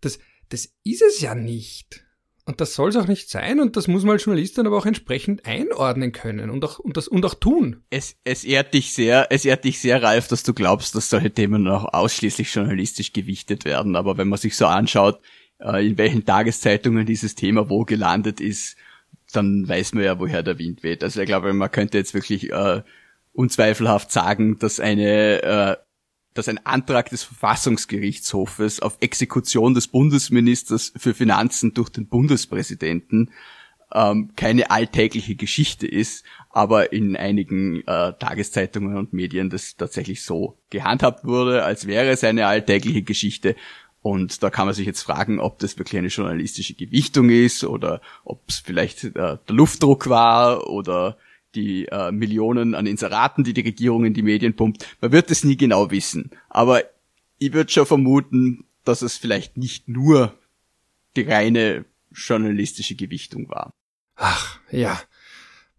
das, das ist es ja nicht. Und das soll es auch nicht sein und das muss man als Journalist dann aber auch entsprechend einordnen können und auch, und das, und auch tun. Es, es ehrt dich sehr, es ehrt dich sehr, Ralf, dass du glaubst, dass solche Themen auch ausschließlich journalistisch gewichtet werden. Aber wenn man sich so anschaut, äh, in welchen Tageszeitungen dieses Thema wo gelandet ist, dann weiß man ja, woher der Wind weht. Also ich glaube, man könnte jetzt wirklich äh, unzweifelhaft sagen, dass eine äh, dass ein Antrag des Verfassungsgerichtshofes auf Exekution des Bundesministers für Finanzen durch den Bundespräsidenten ähm, keine alltägliche Geschichte ist, aber in einigen äh, Tageszeitungen und Medien das tatsächlich so gehandhabt wurde, als wäre es eine alltägliche Geschichte. Und da kann man sich jetzt fragen, ob das wirklich eine journalistische Gewichtung ist oder ob es vielleicht äh, der Luftdruck war oder die äh, Millionen an Inseraten, die die Regierung in die Medien pumpt. Man wird es nie genau wissen. Aber ich würde schon vermuten, dass es vielleicht nicht nur die reine journalistische Gewichtung war. Ach, ja.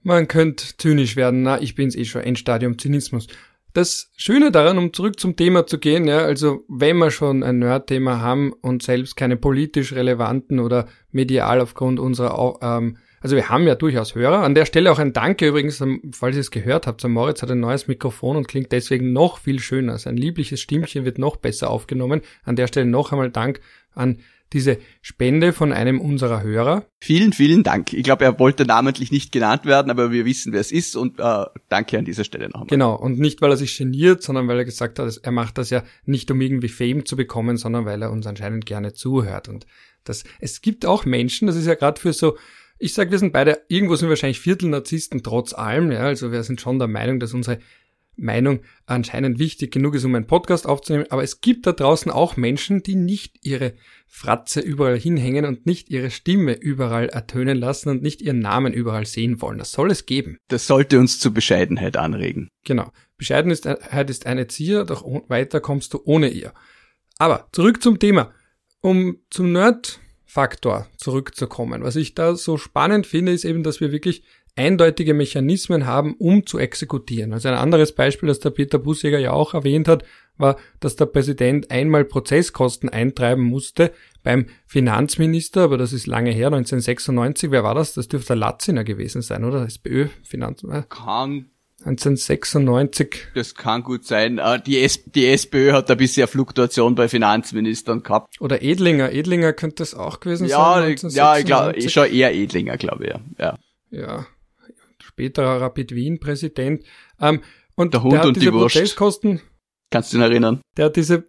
Man könnte zynisch werden. Na, ich bin's eh schon. Endstadium Zynismus. Das Schöne daran, um zurück zum Thema zu gehen, ja, also wenn wir schon ein Nerd-Thema haben und selbst keine politisch relevanten oder medial aufgrund unserer ähm, also wir haben ja durchaus Hörer. An der Stelle auch ein Danke übrigens, falls ihr es gehört habt. Moritz hat ein neues Mikrofon und klingt deswegen noch viel schöner. Sein liebliches Stimmchen wird noch besser aufgenommen. An der Stelle noch einmal Dank an diese Spende von einem unserer Hörer. Vielen, vielen Dank. Ich glaube, er wollte namentlich nicht genannt werden, aber wir wissen, wer es ist und äh, danke an dieser Stelle nochmal. Genau, und nicht, weil er sich geniert, sondern weil er gesagt hat, er macht das ja nicht, um irgendwie Fame zu bekommen, sondern weil er uns anscheinend gerne zuhört. Und das, es gibt auch Menschen, das ist ja gerade für so ich sage, wir sind beide, irgendwo sind wir wahrscheinlich Viertel-Narzissten trotz allem, ja, also wir sind schon der Meinung, dass unsere Meinung anscheinend wichtig genug ist, um einen Podcast aufzunehmen, aber es gibt da draußen auch Menschen, die nicht ihre Fratze überall hinhängen und nicht ihre Stimme überall ertönen lassen und nicht ihren Namen überall sehen wollen. Das soll es geben. Das sollte uns zur Bescheidenheit anregen. Genau. Bescheidenheit ist eine Zier, doch weiter kommst du ohne ihr. Aber zurück zum Thema. Um zum Nerd Faktor zurückzukommen. Was ich da so spannend finde, ist eben, dass wir wirklich eindeutige Mechanismen haben, um zu exekutieren. Also ein anderes Beispiel, das der Peter Busseger ja auch erwähnt hat, war, dass der Präsident einmal Prozesskosten eintreiben musste beim Finanzminister, aber das ist lange her, 1996. Wer war das? Das dürfte der Latziner gewesen sein, oder? SPÖ Finanz. Kann 1996. Das kann gut sein. Ah, die, S die SPÖ hat da bisher Fluktuation bei Finanzministern gehabt. Oder Edlinger. Edlinger könnte es auch gewesen ja, sein. 1996. Ja, ich glaube, schon eher Edlinger, glaube ich. Ja. ja. Späterer Rapid Wien Präsident. Ähm, und der Hund der hat und diese die Wurst. Kannst du dich erinnern? Der hat diese,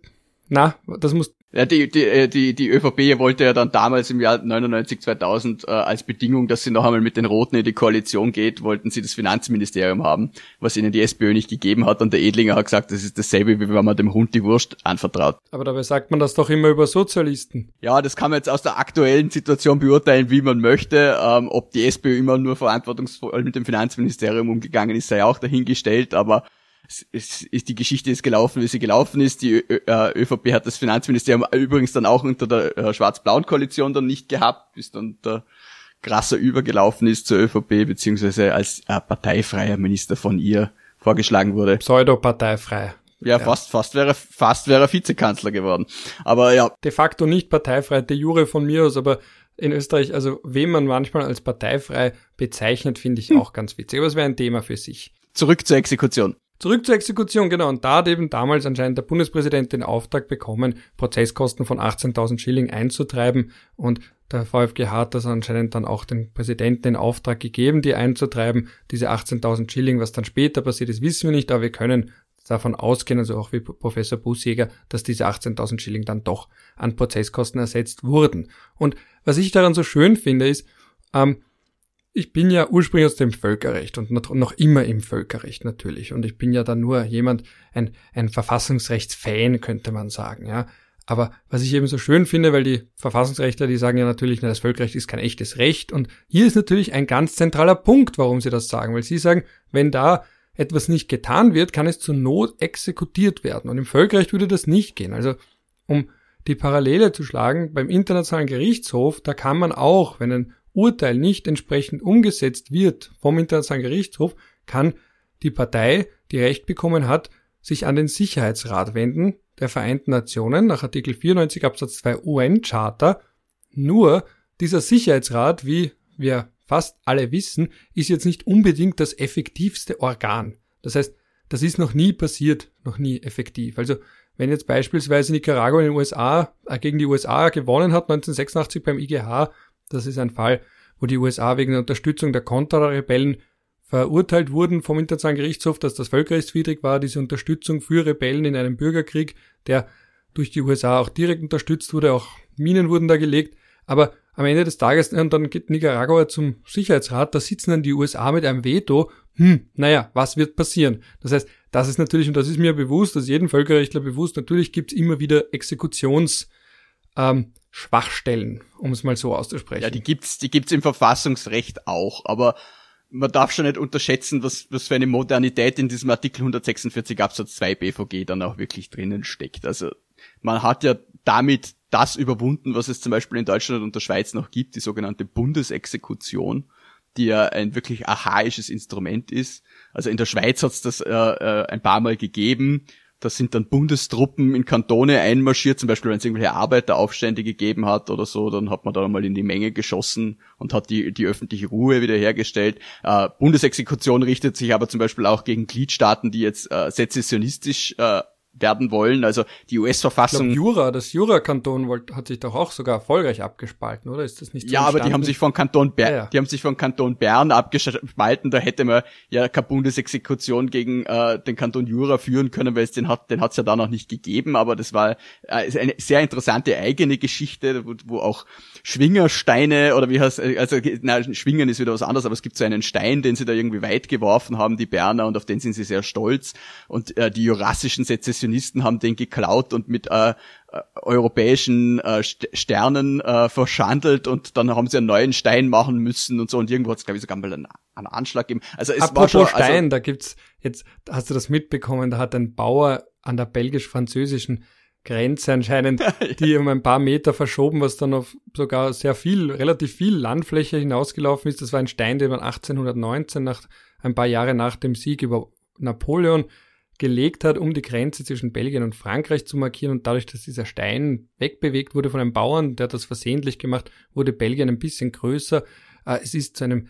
na, das muss, Ja, die, die, äh, die, die ÖVP wollte ja dann damals im Jahr 99, 2000 äh, als Bedingung, dass sie noch einmal mit den Roten in die Koalition geht, wollten sie das Finanzministerium haben, was ihnen die SPÖ nicht gegeben hat. Und der Edlinger hat gesagt, das ist dasselbe, wie wenn man dem Hund die Wurst anvertraut. Aber dabei sagt man das doch immer über Sozialisten. Ja, das kann man jetzt aus der aktuellen Situation beurteilen, wie man möchte. Ähm, ob die SPÖ immer nur verantwortungsvoll mit dem Finanzministerium umgegangen ist, sei auch dahingestellt. Aber es ist die Geschichte ist gelaufen, wie sie gelaufen ist. Die Ö ÖVP hat das Finanzministerium übrigens dann auch unter der äh, schwarz-blauen Koalition dann nicht gehabt, bis dann der krasser übergelaufen ist zur ÖVP, beziehungsweise als äh, parteifreier Minister von ihr vorgeschlagen wurde. Pseudo-parteifrei. Ja, fast, fast wäre, fast wäre Vizekanzler geworden. Aber ja. De facto nicht parteifrei, de jure von mir aus, aber in Österreich, also wem man manchmal als parteifrei bezeichnet, finde ich hm. auch ganz witzig. Aber es wäre ein Thema für sich. Zurück zur Exekution. Zurück zur Exekution, genau. Und da hat eben damals anscheinend der Bundespräsident den Auftrag bekommen, Prozesskosten von 18.000 Schilling einzutreiben. Und der VfG hat das anscheinend dann auch den Präsidenten in Auftrag gegeben, die einzutreiben. Diese 18.000 Schilling, was dann später passiert ist, wissen wir nicht, aber wir können davon ausgehen, also auch wie Professor Busjäger, dass diese 18.000 Schilling dann doch an Prozesskosten ersetzt wurden. Und was ich daran so schön finde, ist, ähm, ich bin ja ursprünglich aus dem Völkerrecht und noch immer im Völkerrecht natürlich. Und ich bin ja dann nur jemand, ein, ein Verfassungsrechtsfan, könnte man sagen, ja. Aber was ich eben so schön finde, weil die Verfassungsrechtler, die sagen ja natürlich, na, das Völkerrecht ist kein echtes Recht. Und hier ist natürlich ein ganz zentraler Punkt, warum sie das sagen. Weil sie sagen, wenn da etwas nicht getan wird, kann es zur Not exekutiert werden. Und im Völkerrecht würde das nicht gehen. Also, um die Parallele zu schlagen, beim Internationalen Gerichtshof, da kann man auch, wenn ein Urteil nicht entsprechend umgesetzt wird vom Internationalen Gerichtshof, kann die Partei, die Recht bekommen hat, sich an den Sicherheitsrat wenden der Vereinten Nationen nach Artikel 94 Absatz 2 UN-Charta. Nur dieser Sicherheitsrat, wie wir fast alle wissen, ist jetzt nicht unbedingt das effektivste Organ. Das heißt, das ist noch nie passiert, noch nie effektiv. Also wenn jetzt beispielsweise Nicaragua in den USA äh, gegen die USA gewonnen hat 1986 beim IGH, das ist ein Fall, wo die USA wegen der Unterstützung der Contra-Rebellen verurteilt wurden vom Internationalen Gerichtshof, dass das völkerrechtswidrig war, diese Unterstützung für Rebellen in einem Bürgerkrieg, der durch die USA auch direkt unterstützt wurde, auch Minen wurden da gelegt. Aber am Ende des Tages, und dann geht Nicaragua zum Sicherheitsrat, da sitzen dann die USA mit einem Veto. Hm, naja, was wird passieren? Das heißt, das ist natürlich, und das ist mir bewusst, dass jedem Völkerrechtler bewusst, natürlich gibt's immer wieder Exekutions- ähm, Schwachstellen, um es mal so auszusprechen. Ja, die gibt's, die gibt's im Verfassungsrecht auch, aber man darf schon nicht unterschätzen, was, was für eine Modernität in diesem Artikel 146 Absatz 2 BVG dann auch wirklich drinnen steckt. Also man hat ja damit das überwunden, was es zum Beispiel in Deutschland und der Schweiz noch gibt, die sogenannte Bundesexekution, die ja ein wirklich archaisches Instrument ist. Also in der Schweiz hat es das äh, äh, ein paar Mal gegeben da sind dann Bundestruppen in Kantone einmarschiert, zum Beispiel wenn es irgendwelche Arbeiteraufstände gegeben hat oder so, dann hat man da mal in die Menge geschossen und hat die, die öffentliche Ruhe wiederhergestellt. Äh, Bundesexekution richtet sich aber zum Beispiel auch gegen Gliedstaaten, die jetzt äh, sezessionistisch äh, werden wollen. Also die US-Verfassung. Jura, das Jura-Kanton hat sich doch auch sogar erfolgreich abgespalten, oder? Ist das nicht so Ja, entstanden? aber die haben sich von Kanton Bern, ja, ja. die haben sich von Kanton Bern abgespalten. Da hätte man ja keine Bundesexekution gegen äh, den Kanton Jura führen können, weil es den hat, den hat's ja da noch nicht gegeben. Aber das war äh, eine sehr interessante eigene Geschichte, wo, wo auch Schwingersteine oder wie heißt, also na, Schwingen ist wieder was anderes, aber es gibt so einen Stein, den sie da irgendwie weit geworfen haben, die Berner, und auf den sind sie sehr stolz. Und äh, die jurassischen Sezessionen Protektionisten haben den geklaut und mit äh, äh europäischen äh, Sternen äh, verschandelt und dann haben sie einen neuen Stein machen müssen und so und irgendwo hat es glaube ich sogar mal einen, einen, Anschlag gegeben. Also es Apropos war schon, also, Stein, da gibt's jetzt hast du das mitbekommen, da hat ein Bauer an der belgisch-französischen Grenze anscheinend, die um ein paar Meter verschoben, was dann auf sogar sehr viel, relativ viel Landfläche hinausgelaufen ist. Das war ein Stein, den man 1819 nach ein paar Jahre nach dem Sieg über Napoleon gelegt hat, um die Grenze zwischen Belgien und Frankreich zu markieren. Und dadurch, dass dieser Stein wegbewegt wurde von einem Bauern, der hat das versehentlich gemacht, wurde Belgien ein bisschen größer. Äh, es ist zu einem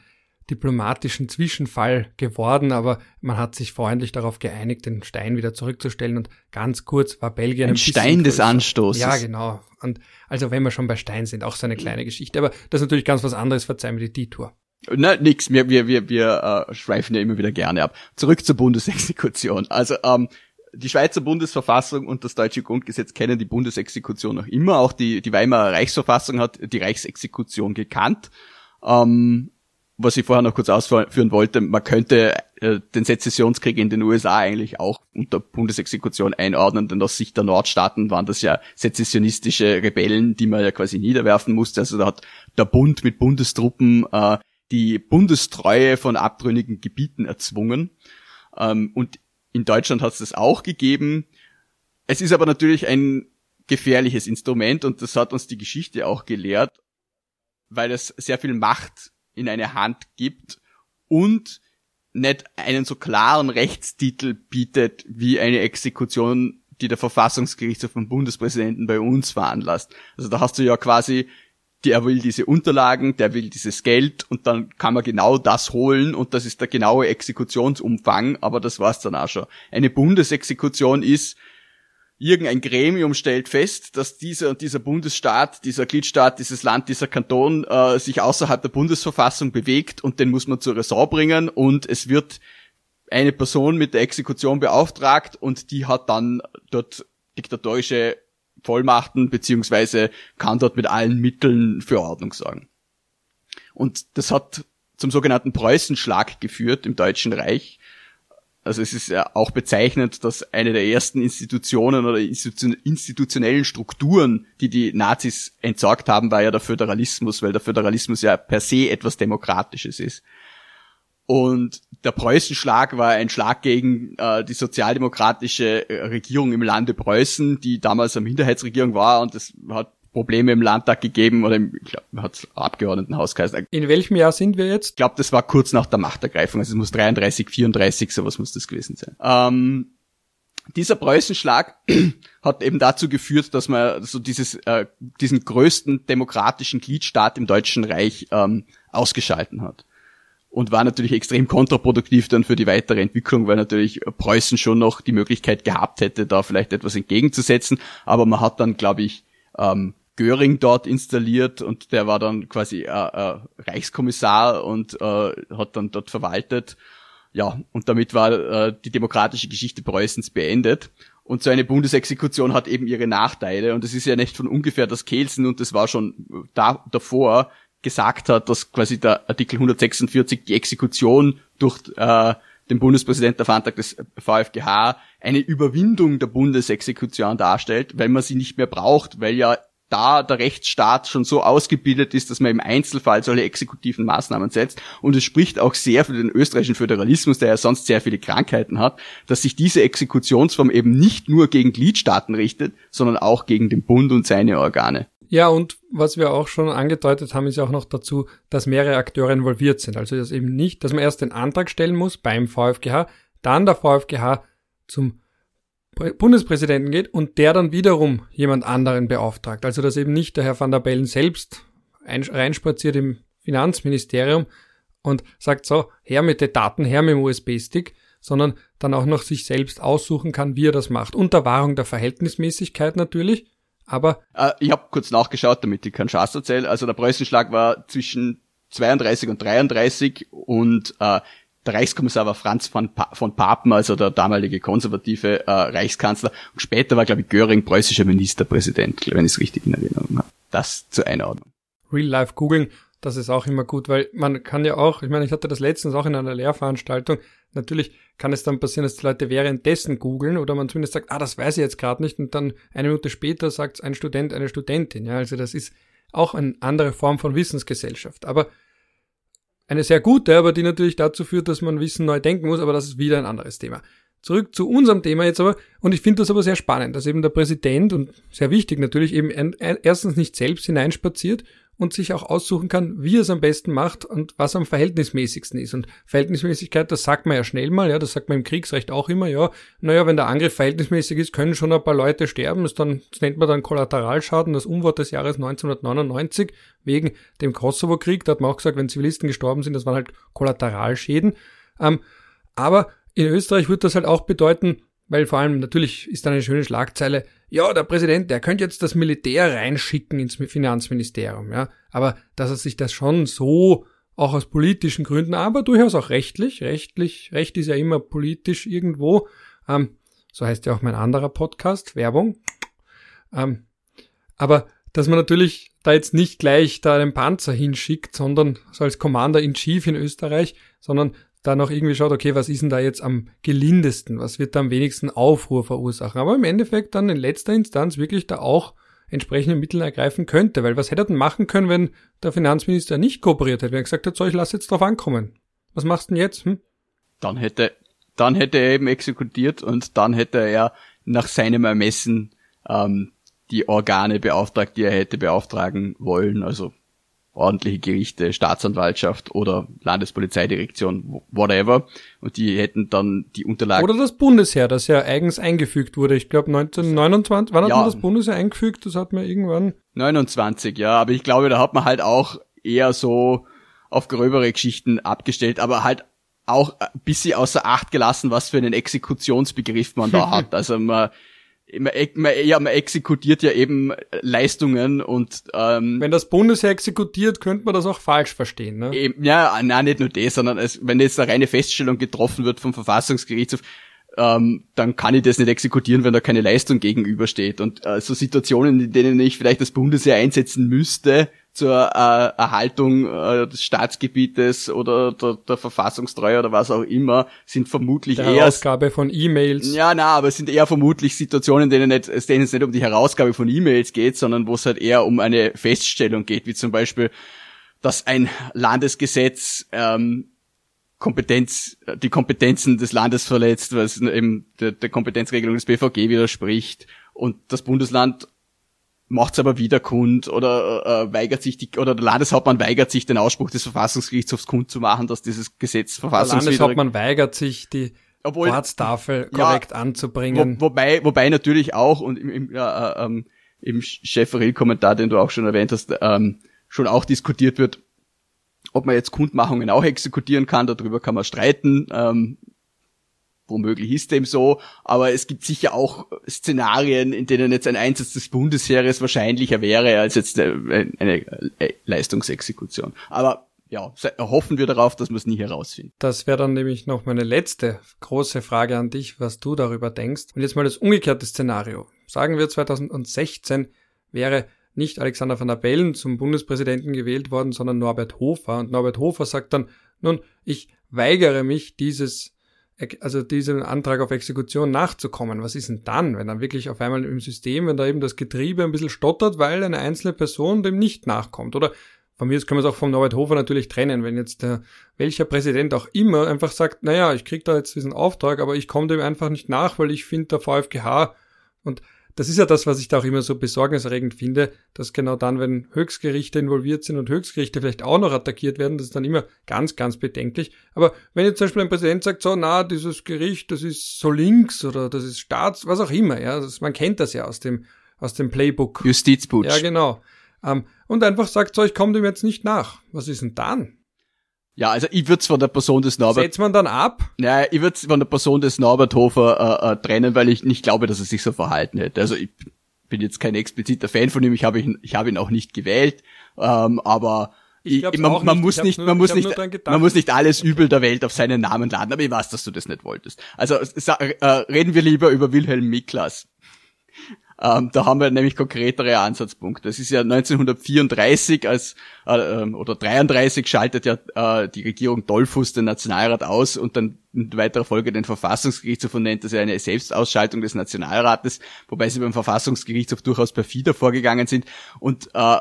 diplomatischen Zwischenfall geworden, aber man hat sich freundlich darauf geeinigt, den Stein wieder zurückzustellen und ganz kurz war Belgien ein, ein Stein des Anstoßes. Ja, genau. Und also wenn wir schon bei Stein sind, auch so eine kleine Geschichte, aber das ist natürlich ganz was anderes, verzeih mir die Detour. Na, nix, wir, wir, wir, wir äh, schweifen ja immer wieder gerne ab. Zurück zur Bundesexekution. Also, ähm, die Schweizer Bundesverfassung und das deutsche Grundgesetz kennen die Bundesexekution noch immer. Auch die, die Weimarer Reichsverfassung hat die Reichsexekution gekannt. Ähm, was ich vorher noch kurz ausführen wollte, man könnte äh, den Sezessionskrieg in den USA eigentlich auch unter Bundesexekution einordnen, denn aus Sicht der Nordstaaten waren das ja sezessionistische Rebellen, die man ja quasi niederwerfen musste. Also da hat der Bund mit Bundestruppen äh, die Bundestreue von abtrünnigen Gebieten erzwungen. Ähm, und in Deutschland hat es das auch gegeben. Es ist aber natürlich ein gefährliches Instrument und das hat uns die Geschichte auch gelehrt, weil es sehr viel Macht in eine Hand gibt und nicht einen so klaren Rechtstitel bietet wie eine Exekution, die der Verfassungsgerichtshof vom Bundespräsidenten bei uns veranlasst. Also da hast du ja quasi, der will diese Unterlagen, der will dieses Geld und dann kann man genau das holen und das ist der genaue Exekutionsumfang, aber das war's dann auch schon. Eine Bundesexekution ist, irgendein Gremium stellt fest, dass dieser und dieser Bundesstaat, dieser Gliedstaat, dieses Land, dieser Kanton äh, sich außerhalb der Bundesverfassung bewegt und den muss man zur Ressort bringen und es wird eine Person mit der Exekution beauftragt und die hat dann dort diktatorische Vollmachten beziehungsweise kann dort mit allen Mitteln für Ordnung sorgen. Und das hat zum sogenannten Preußenschlag geführt im Deutschen Reich, also es ist ja auch bezeichnend, dass eine der ersten Institutionen oder institutionellen Strukturen, die die Nazis entsorgt haben, war ja der Föderalismus, weil der Föderalismus ja per se etwas Demokratisches ist. Und der Preußenschlag war ein Schlag gegen äh, die sozialdemokratische äh, Regierung im Lande Preußen, die damals eine Minderheitsregierung war und das hat Probleme im Landtag gegeben oder im, hat Abgeordnetenhaus geheißen. In welchem Jahr sind wir jetzt? Ich glaube, das war kurz nach der Machtergreifung, also es muss 33, 34, sowas muss das gewesen sein. Ähm, dieser Preußenschlag hat eben dazu geführt, dass man so dieses, äh, diesen größten demokratischen Gliedstaat im Deutschen Reich ähm, ausgeschalten hat. Und war natürlich extrem kontraproduktiv dann für die weitere Entwicklung, weil natürlich Preußen schon noch die Möglichkeit gehabt hätte, da vielleicht etwas entgegenzusetzen. Aber man hat dann, glaube ich, ähm, Göring dort installiert und der war dann quasi äh, äh, Reichskommissar und äh, hat dann dort verwaltet. Ja, und damit war äh, die demokratische Geschichte Preußens beendet. Und so eine Bundesexekution hat eben ihre Nachteile. Und es ist ja nicht von ungefähr, dass Kelsen, und das war schon da, davor, gesagt hat, dass quasi der Artikel 146 die Exekution durch äh, den Bundespräsidenten auf Antrag des VfGH eine Überwindung der Bundesexekution darstellt, weil man sie nicht mehr braucht, weil ja da der Rechtsstaat schon so ausgebildet ist, dass man im Einzelfall solche exekutiven Maßnahmen setzt. Und es spricht auch sehr für den österreichischen Föderalismus, der ja sonst sehr viele Krankheiten hat, dass sich diese Exekutionsform eben nicht nur gegen Gliedstaaten richtet, sondern auch gegen den Bund und seine Organe. Ja, und was wir auch schon angedeutet haben, ist ja auch noch dazu, dass mehrere Akteure involviert sind. Also dass eben nicht, dass man erst den Antrag stellen muss beim VfGH, dann der VfGH zum Bundespräsidenten geht und der dann wiederum jemand anderen beauftragt. Also dass eben nicht der Herr van der Bellen selbst reinspaziert im Finanzministerium und sagt so, her mit den Daten, her mit dem USB-Stick, sondern dann auch noch sich selbst aussuchen kann, wie er das macht. Unter Wahrung der Verhältnismäßigkeit natürlich, aber... Äh, ich habe kurz nachgeschaut, damit ich keinen Schatz erzähle. Also der Preußenschlag war zwischen 32 und 33 und äh, der Reichskommissar war Franz von, pa von Papen, also der damalige konservative äh, Reichskanzler. Und später war, glaube ich, Göring preußischer Ministerpräsident, wenn ich es richtig in Erinnerung habe. Das zur Einordnung. Real Life googeln, das ist auch immer gut, weil man kann ja auch, ich meine, ich hatte das letztens auch in einer Lehrveranstaltung, natürlich kann es dann passieren, dass die Leute währenddessen googeln oder man zumindest sagt, ah, das weiß ich jetzt gerade nicht und dann eine Minute später sagt ein Student, eine Studentin. Ja, also das ist auch eine andere Form von Wissensgesellschaft. Aber eine sehr gute, aber die natürlich dazu führt, dass man Wissen neu denken muss, aber das ist wieder ein anderes Thema. Zurück zu unserem Thema jetzt aber, und ich finde das aber sehr spannend, dass eben der Präsident und sehr wichtig natürlich eben erstens nicht selbst hineinspaziert und sich auch aussuchen kann, wie er es am besten macht und was am verhältnismäßigsten ist. Und Verhältnismäßigkeit, das sagt man ja schnell mal, ja, das sagt man im Kriegsrecht auch immer, ja, naja, wenn der Angriff verhältnismäßig ist, können schon ein paar Leute sterben, das, dann, das nennt man dann Kollateralschaden, das Unwort des Jahres 1999, wegen dem Kosovo-Krieg, da hat man auch gesagt, wenn Zivilisten gestorben sind, das waren halt Kollateralschäden. Ähm, aber in Österreich wird das halt auch bedeuten, weil vor allem natürlich ist da eine schöne Schlagzeile, ja, der Präsident, der könnte jetzt das Militär reinschicken ins Finanzministerium, ja. Aber dass er sich das schon so auch aus politischen Gründen, aber durchaus auch rechtlich, rechtlich, Recht ist ja immer politisch irgendwo, ähm, So heißt ja auch mein anderer Podcast, Werbung. Ähm, aber dass man natürlich da jetzt nicht gleich da einen Panzer hinschickt, sondern so als Commander in Chief in Österreich, sondern da noch irgendwie schaut, okay, was ist denn da jetzt am gelindesten? Was wird da am wenigsten Aufruhr verursachen? Aber im Endeffekt dann in letzter Instanz wirklich da auch entsprechende Mittel ergreifen könnte. Weil was hätte er denn machen können, wenn der Finanzminister nicht kooperiert hätte, wenn er gesagt hat, so, ich lasse jetzt drauf ankommen. Was machst du denn jetzt? Hm? Dann hätte, dann hätte er eben exekutiert und dann hätte er nach seinem Ermessen ähm, die Organe beauftragt, die er hätte beauftragen wollen, also ordentliche Gerichte, Staatsanwaltschaft oder Landespolizeidirektion, whatever. Und die hätten dann die Unterlagen. Oder das Bundesheer, das ja eigens eingefügt wurde. Ich glaube 1929, wann hat ja. man das Bundesheer eingefügt? Das hat man irgendwann. 29, ja. Aber ich glaube, da hat man halt auch eher so auf gröbere Geschichten abgestellt, aber halt auch ein bisschen außer Acht gelassen, was für einen Exekutionsbegriff man da hat. Also man man, man, ja, man exekutiert ja eben Leistungen und ähm, wenn das Bundesheer exekutiert, könnte man das auch falsch verstehen, ne? Eben, ja, nein, nicht nur das, sondern es, wenn jetzt eine reine Feststellung getroffen wird vom Verfassungsgerichtshof, ähm, dann kann ich das nicht exekutieren, wenn da keine Leistung gegenübersteht. Und äh, so Situationen, in denen ich vielleicht das Bundesheer einsetzen müsste, zur äh, Erhaltung äh, des Staatsgebietes oder der, der Verfassungstreue oder was auch immer, sind vermutlich der eher Herausgabe von E-Mails. Ja, na, aber es sind eher vermutlich Situationen, in denen, nicht, denen es nicht um die Herausgabe von E-Mails geht, sondern wo es halt eher um eine Feststellung geht, wie zum Beispiel, dass ein Landesgesetz ähm, Kompetenz, die Kompetenzen des Landes verletzt, was eben der, der Kompetenzregelung des BVG widerspricht und das Bundesland macht's aber wieder kund oder äh, weigert sich die oder der Landeshauptmann weigert sich den Ausspruch des Verfassungsgerichtshofs kund zu machen, dass dieses Gesetz verfassungswidrig. Der Landeshauptmann weigert sich die Obwohl, Ortstafel korrekt ja, anzubringen. Wo, wobei wobei natürlich auch und im, im, äh, ähm, im Chefferil-Kommentar, den du auch schon erwähnt hast, ähm, schon auch diskutiert wird, ob man jetzt Kundmachungen auch exekutieren kann. Darüber kann man streiten. Ähm, womöglich ist dem so, aber es gibt sicher auch Szenarien, in denen jetzt ein Einsatz des Bundesheeres wahrscheinlicher wäre als jetzt eine, eine Leistungsexekution. Aber ja, hoffen wir darauf, dass wir es nie herausfinden. Das wäre dann nämlich noch meine letzte große Frage an dich, was du darüber denkst. Und jetzt mal das umgekehrte Szenario. Sagen wir 2016 wäre nicht Alexander van der Bellen zum Bundespräsidenten gewählt worden, sondern Norbert Hofer. Und Norbert Hofer sagt dann, nun, ich weigere mich, dieses also diesem Antrag auf Exekution nachzukommen. Was ist denn dann, wenn dann wirklich auf einmal im System, wenn da eben das Getriebe ein bisschen stottert, weil eine einzelne Person dem nicht nachkommt? Oder von mir aus können wir es auch vom Norbert Hofer natürlich trennen, wenn jetzt der, welcher Präsident auch immer einfach sagt, naja, ich krieg da jetzt diesen Auftrag, aber ich komme dem einfach nicht nach, weil ich finde der VfGH und das ist ja das, was ich da auch immer so besorgniserregend finde, dass genau dann, wenn Höchstgerichte involviert sind und Höchstgerichte vielleicht auch noch attackiert werden, das ist dann immer ganz, ganz bedenklich. Aber wenn jetzt zum Beispiel ein Präsident sagt, so, na, dieses Gericht, das ist so links oder das ist Staats, was auch immer, ja, das, man kennt das ja aus dem, aus dem Playbook. Justizputsch. Ja, genau. Ähm, und einfach sagt, so, ich komme dem jetzt nicht nach. Was ist denn dann? Ja, also ich würde von der Person des Norbert. Setzt man dann ab? Naja, ich würde von der Person des Norbert Hofer äh, äh, trennen, weil ich nicht glaube, dass er sich so verhalten hätte. Also ich bin jetzt kein expliziter Fan von ihm, ich habe ihn, ich habe ihn auch nicht gewählt, ähm, aber ich ich, man, man muss nicht, nur, man muss nicht, man muss nicht alles Übel der Welt auf seinen Namen laden, aber ich weiß, dass du das nicht wolltest. Also äh, reden wir lieber über Wilhelm Miklas. Ähm, da haben wir nämlich konkretere Ansatzpunkte. Das ist ja 1934 als äh, ähm, oder 33 schaltet ja äh, die Regierung Dollfuss den Nationalrat aus und dann in weiterer Folge den Verfassungsgerichtshof und nennt das ja eine Selbstausschaltung des Nationalrates, wobei sie beim Verfassungsgerichtshof durchaus perfider vorgegangen sind und äh,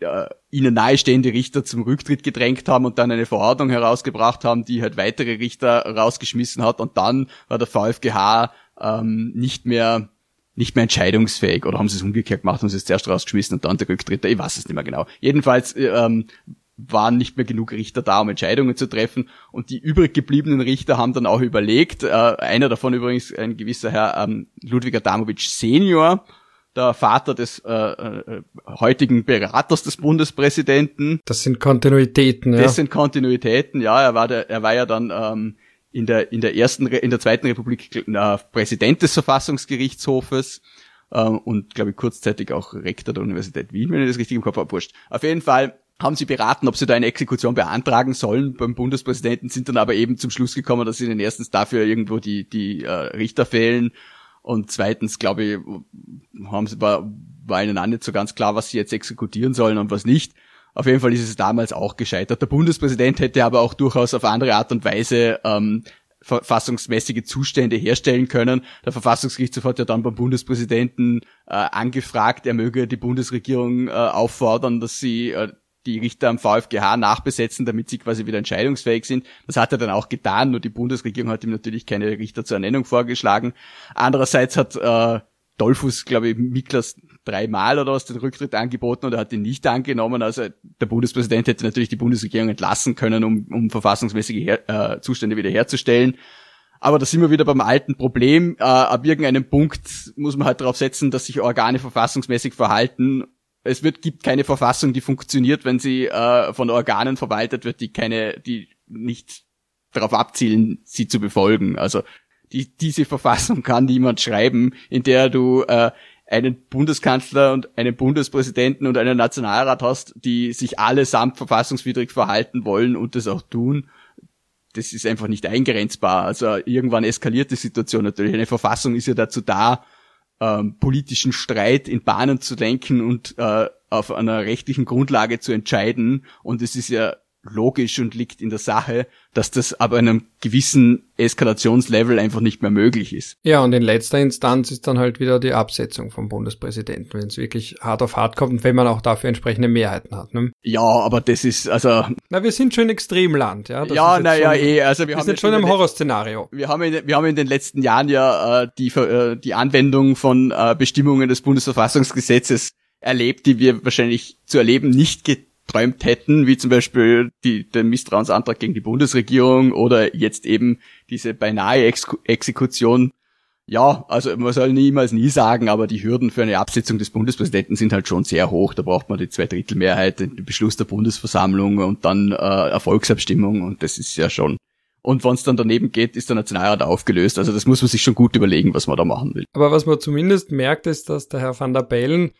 äh, ihnen nahestehende Richter zum Rücktritt gedrängt haben und dann eine Verordnung herausgebracht haben, die halt weitere Richter rausgeschmissen hat und dann war der VfGH ähm, nicht mehr nicht mehr entscheidungsfähig oder haben sie es umgekehrt gemacht, haben sie es zuerst rausgeschmissen und dann der Rücktritt, ich weiß es nicht mehr genau. Jedenfalls ähm, waren nicht mehr genug Richter da, um Entscheidungen zu treffen und die übrig gebliebenen Richter haben dann auch überlegt, äh, einer davon übrigens ein gewisser Herr ähm, Ludwig Adamowitsch Senior, der Vater des äh, äh, heutigen Beraters des Bundespräsidenten. Das sind Kontinuitäten, ja. Das sind Kontinuitäten, ja. Er war der, er war ja dann ähm, in der, in der ersten, in der zweiten Republik äh, Präsident des Verfassungsgerichtshofes ähm, und glaube ich kurzzeitig auch Rektor der Universität Wien, wenn ich das richtig im Kopf habe, wurscht. Auf jeden Fall haben sie beraten, ob sie da eine Exekution beantragen sollen beim Bundespräsidenten, sind dann aber eben zum Schluss gekommen, dass ihnen erstens dafür irgendwo die, die äh, Richter fehlen Und zweitens, glaube ich, haben sie, war, war ihnen auch nicht so ganz klar, was sie jetzt exekutieren sollen und was nicht. Auf jeden Fall ist es damals auch gescheitert. Der Bundespräsident hätte aber auch durchaus auf andere Art und Weise ähm, verfassungsmäßige Zustände herstellen können. Der Verfassungsgerichtshof hat ja dann beim Bundespräsidenten äh, angefragt, er möge die Bundesregierung äh, auffordern, dass sie äh, die Richter am VfGH nachbesetzen, damit sie quasi wieder entscheidungsfähig sind. Das hat er dann auch getan, nur die Bundesregierung hat ihm natürlich keine Richter zur Ernennung vorgeschlagen. Andererseits hat äh, Dolphus, glaube ich, Miklas dreimal oder was den Rücktritt angeboten und er hat ihn nicht angenommen. Also der Bundespräsident hätte natürlich die Bundesregierung entlassen können, um, um verfassungsmäßige Her äh, Zustände wiederherzustellen. Aber da sind wir wieder beim alten Problem. Äh, ab irgendeinem Punkt muss man halt darauf setzen, dass sich Organe verfassungsmäßig verhalten. Es wird, gibt keine Verfassung, die funktioniert, wenn sie äh, von Organen verwaltet wird, die keine, die nicht darauf abzielen, sie zu befolgen. Also die, diese Verfassung kann niemand schreiben, in der du äh, einen Bundeskanzler und einen Bundespräsidenten und einen Nationalrat hast, die sich allesamt verfassungswidrig verhalten wollen und das auch tun. Das ist einfach nicht eingrenzbar. Also irgendwann eskaliert die Situation natürlich. Eine Verfassung ist ja dazu da, ähm, politischen Streit in Bahnen zu lenken und äh, auf einer rechtlichen Grundlage zu entscheiden. Und es ist ja logisch und liegt in der Sache, dass das ab einem gewissen Eskalationslevel einfach nicht mehr möglich ist. Ja, und in letzter Instanz ist dann halt wieder die Absetzung vom Bundespräsidenten, wenn es wirklich hart auf hart kommt und wenn man auch dafür entsprechende Mehrheiten hat. Ne? Ja, aber das ist also. Na, wir sind schon Extremland, ja. Das ja, naja, eh. Also wir, wir haben sind schon im Horrorszenario. Wir haben in, wir haben in den letzten Jahren ja äh, die äh, die Anwendung von äh, Bestimmungen des Bundesverfassungsgesetzes erlebt, die wir wahrscheinlich zu erleben nicht get geträumt hätten, wie zum Beispiel die, den Misstrauensantrag gegen die Bundesregierung oder jetzt eben diese beinahe Ex Exekution. Ja, also man soll niemals nie sagen, aber die Hürden für eine Absetzung des Bundespräsidenten sind halt schon sehr hoch. Da braucht man die Zweidrittelmehrheit, den Beschluss der Bundesversammlung und dann äh, Erfolgsabstimmung und das ist ja schon und wenn es dann daneben geht, ist der Nationalrat aufgelöst. Also das muss man sich schon gut überlegen, was man da machen will. Aber was man zumindest merkt, ist, dass der Herr van der Bellen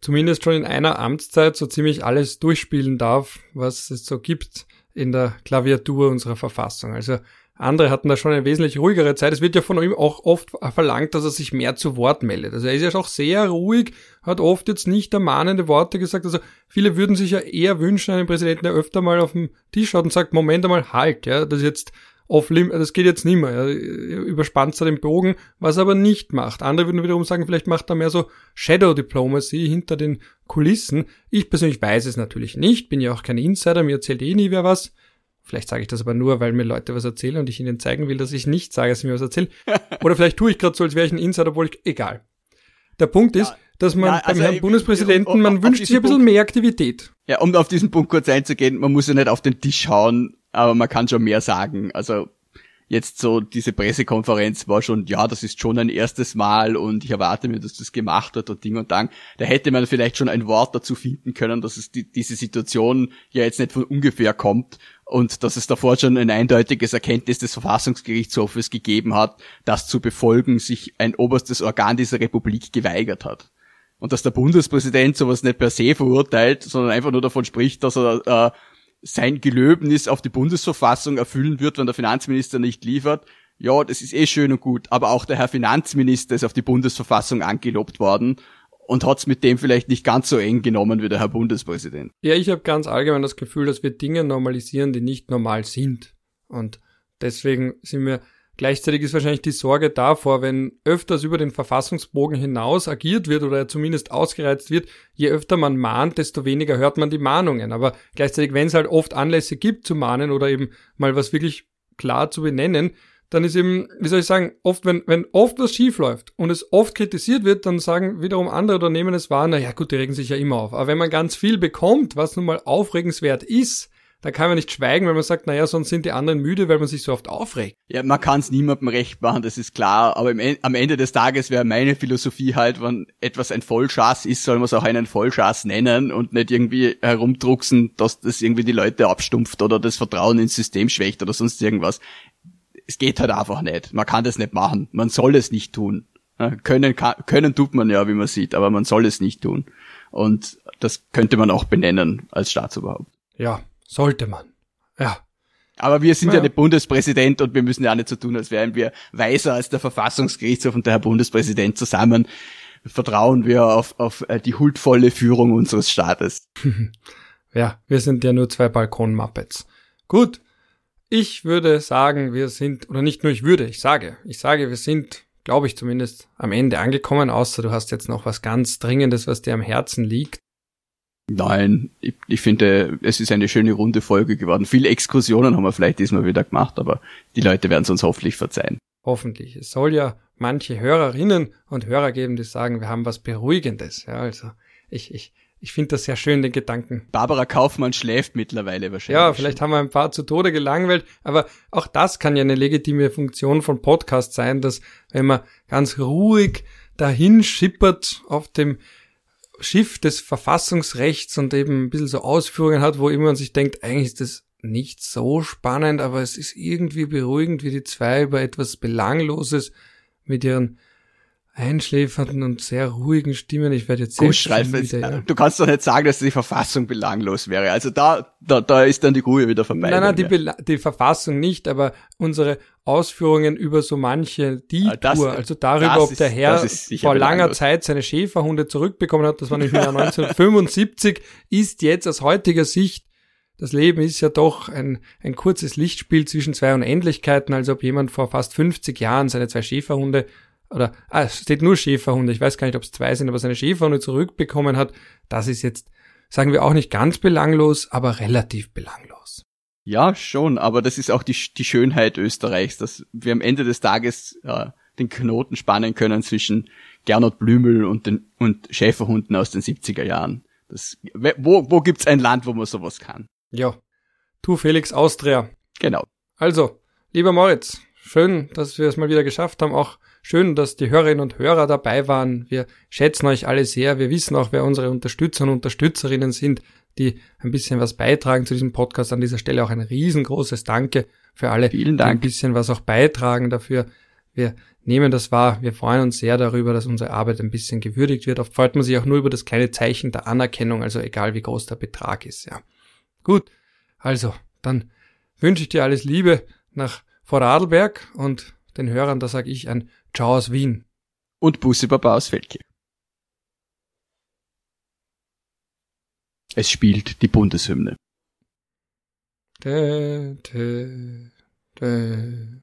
zumindest schon in einer Amtszeit so ziemlich alles durchspielen darf, was es so gibt in der Klaviatur unserer Verfassung. Also andere hatten da schon eine wesentlich ruhigere Zeit. Es wird ja von ihm auch oft verlangt, dass er sich mehr zu Wort meldet. Also er ist ja auch sehr ruhig, hat oft jetzt nicht ermahnende Worte gesagt. Also viele würden sich ja eher wünschen, einen Präsidenten, der öfter mal auf den Tisch schaut und sagt, Moment einmal, halt, ja, das ist jetzt off limit, das geht jetzt nicht mehr. Er überspannt da den Bogen, was er aber nicht macht. Andere würden wiederum sagen, vielleicht macht er mehr so Shadow Diplomacy hinter den Kulissen. Ich persönlich weiß es natürlich nicht, bin ja auch kein Insider, mir erzählt eh nie wer was. Vielleicht sage ich das aber nur, weil mir Leute was erzählen und ich ihnen zeigen will, dass ich nicht sage, dass sie mir was erzählen. Oder vielleicht tue ich gerade so, als wäre ich ein Insider, obwohl ich, egal. Der Punkt ist, ja, dass man ja, also beim Herrn Bundespräsidenten, man wünscht sich ein bisschen Punkt, mehr Aktivität. Ja, um auf diesen Punkt kurz einzugehen, man muss ja nicht auf den Tisch hauen, aber man kann schon mehr sagen. Also jetzt so diese Pressekonferenz war schon, ja, das ist schon ein erstes Mal und ich erwarte mir, dass das gemacht wird und Ding und Dang. Da hätte man vielleicht schon ein Wort dazu finden können, dass es die, diese Situation ja jetzt nicht von ungefähr kommt und dass es davor schon ein eindeutiges Erkenntnis des Verfassungsgerichtshofes gegeben hat, das zu befolgen sich ein oberstes Organ dieser Republik geweigert hat. Und dass der Bundespräsident sowas nicht per se verurteilt, sondern einfach nur davon spricht, dass er äh, sein Gelöbnis auf die Bundesverfassung erfüllen wird, wenn der Finanzminister nicht liefert. Ja, das ist eh schön und gut, aber auch der Herr Finanzminister ist auf die Bundesverfassung angelobt worden und hat's mit dem vielleicht nicht ganz so eng genommen wie der Herr Bundespräsident. Ja, ich habe ganz allgemein das Gefühl, dass wir Dinge normalisieren, die nicht normal sind. Und deswegen sind wir Gleichzeitig ist wahrscheinlich die Sorge davor, wenn öfters über den Verfassungsbogen hinaus agiert wird oder zumindest ausgereizt wird, je öfter man mahnt, desto weniger hört man die Mahnungen. Aber gleichzeitig, wenn es halt oft Anlässe gibt zu mahnen oder eben mal was wirklich klar zu benennen, dann ist eben, wie soll ich sagen, oft, wenn, wenn oft was schief läuft und es oft kritisiert wird, dann sagen wiederum andere oder nehmen es wahr, na ja gut, die regen sich ja immer auf. Aber wenn man ganz viel bekommt, was nun mal aufregenswert ist, da kann man nicht schweigen, weil man sagt, naja, sonst sind die anderen müde, weil man sich so oft aufregt. Ja, man kann es niemandem recht machen, das ist klar, aber im, am Ende des Tages wäre meine Philosophie halt, wenn etwas ein Vollschaß ist, soll man es auch einen Vollschaß nennen und nicht irgendwie herumdrucksen, dass das irgendwie die Leute abstumpft oder das Vertrauen ins System schwächt oder sonst irgendwas. Es geht halt einfach nicht. Man kann das nicht machen. Man soll es nicht tun. Können, kann, können tut man ja, wie man sieht, aber man soll es nicht tun. Und das könnte man auch benennen als Staatsoberhaupt. Ja, sollte man. Ja. Aber wir sind ja. ja der Bundespräsident und wir müssen ja auch nicht so tun, als wären wir weiser als der Verfassungsgerichtshof und der Herr Bundespräsident zusammen. Vertrauen wir auf, auf äh, die huldvolle Führung unseres Staates. ja, wir sind ja nur zwei Balkon-Muppets. Gut, ich würde sagen, wir sind, oder nicht nur ich würde, ich sage, ich sage, wir sind, glaube ich zumindest, am Ende angekommen, außer du hast jetzt noch was ganz Dringendes, was dir am Herzen liegt. Nein, ich, ich finde, es ist eine schöne runde Folge geworden. Viele Exkursionen haben wir vielleicht diesmal wieder gemacht, aber die Leute werden es uns hoffentlich verzeihen. Hoffentlich. Es soll ja manche Hörerinnen und Hörer geben, die sagen, wir haben was Beruhigendes. Ja, also ich, ich, ich finde das sehr schön, den Gedanken. Barbara Kaufmann schläft mittlerweile wahrscheinlich. Ja, vielleicht haben wir ein paar zu Tode gelangweilt, aber auch das kann ja eine legitime Funktion von Podcast sein, dass wenn man ganz ruhig dahin schippert auf dem Schiff des Verfassungsrechts und eben ein bisschen so Ausführungen hat, wo immer man sich denkt, eigentlich ist das nicht so spannend, aber es ist irgendwie beruhigend, wie die zwei über etwas Belangloses mit ihren einschläfernden und sehr ruhigen Stimmen. Ich werde jetzt selbst wieder, ja. Du kannst doch nicht sagen, dass die Verfassung belanglos wäre. Also da, da, da ist dann die Ruhe wieder vermeiden. Nein, nein, die, die Verfassung nicht, aber unsere Ausführungen über so manche die Tour, also darüber, ob der Herr vor langer. Zeit seine Schäferhunde zurückbekommen hat, das war nämlich im Jahr 1975, ist jetzt aus heutiger Sicht das Leben ist ja doch ein, ein kurzes Lichtspiel zwischen zwei Unendlichkeiten, also ob jemand vor fast 50 Jahren seine zwei Schäferhunde oder ah, es steht nur Schäferhunde, ich weiß gar nicht, ob es zwei sind, aber seine Schäferhunde zurückbekommen hat, das ist jetzt, sagen wir auch nicht ganz belanglos, aber relativ belanglos. Ja, schon, aber das ist auch die, die Schönheit Österreichs, dass wir am Ende des Tages äh, den Knoten spannen können zwischen Gernot Blümel und den und Schäferhunden aus den 70er Jahren. Das, wo, wo gibt's ein Land, wo man sowas kann? Ja. Tu Felix Austria. Genau. Also, lieber Moritz, schön, dass wir es mal wieder geschafft haben, auch Schön, dass die Hörerinnen und Hörer dabei waren. Wir schätzen euch alle sehr. Wir wissen auch, wer unsere Unterstützer und Unterstützerinnen sind, die ein bisschen was beitragen zu diesem Podcast. An dieser Stelle auch ein riesengroßes Danke für alle, Vielen Dank. die ein bisschen was auch beitragen dafür. Wir nehmen das wahr. Wir freuen uns sehr darüber, dass unsere Arbeit ein bisschen gewürdigt wird. Oft freut man sich auch nur über das kleine Zeichen der Anerkennung, also egal wie groß der Betrag ist, ja. Gut. Also, dann wünsche ich dir alles Liebe nach Vorarlberg und den Hörern, da sage ich ein Ciao aus Wien. Und Bussi Baba aus Feldkirch. Es spielt die Bundeshymne. Dä, dä, dä.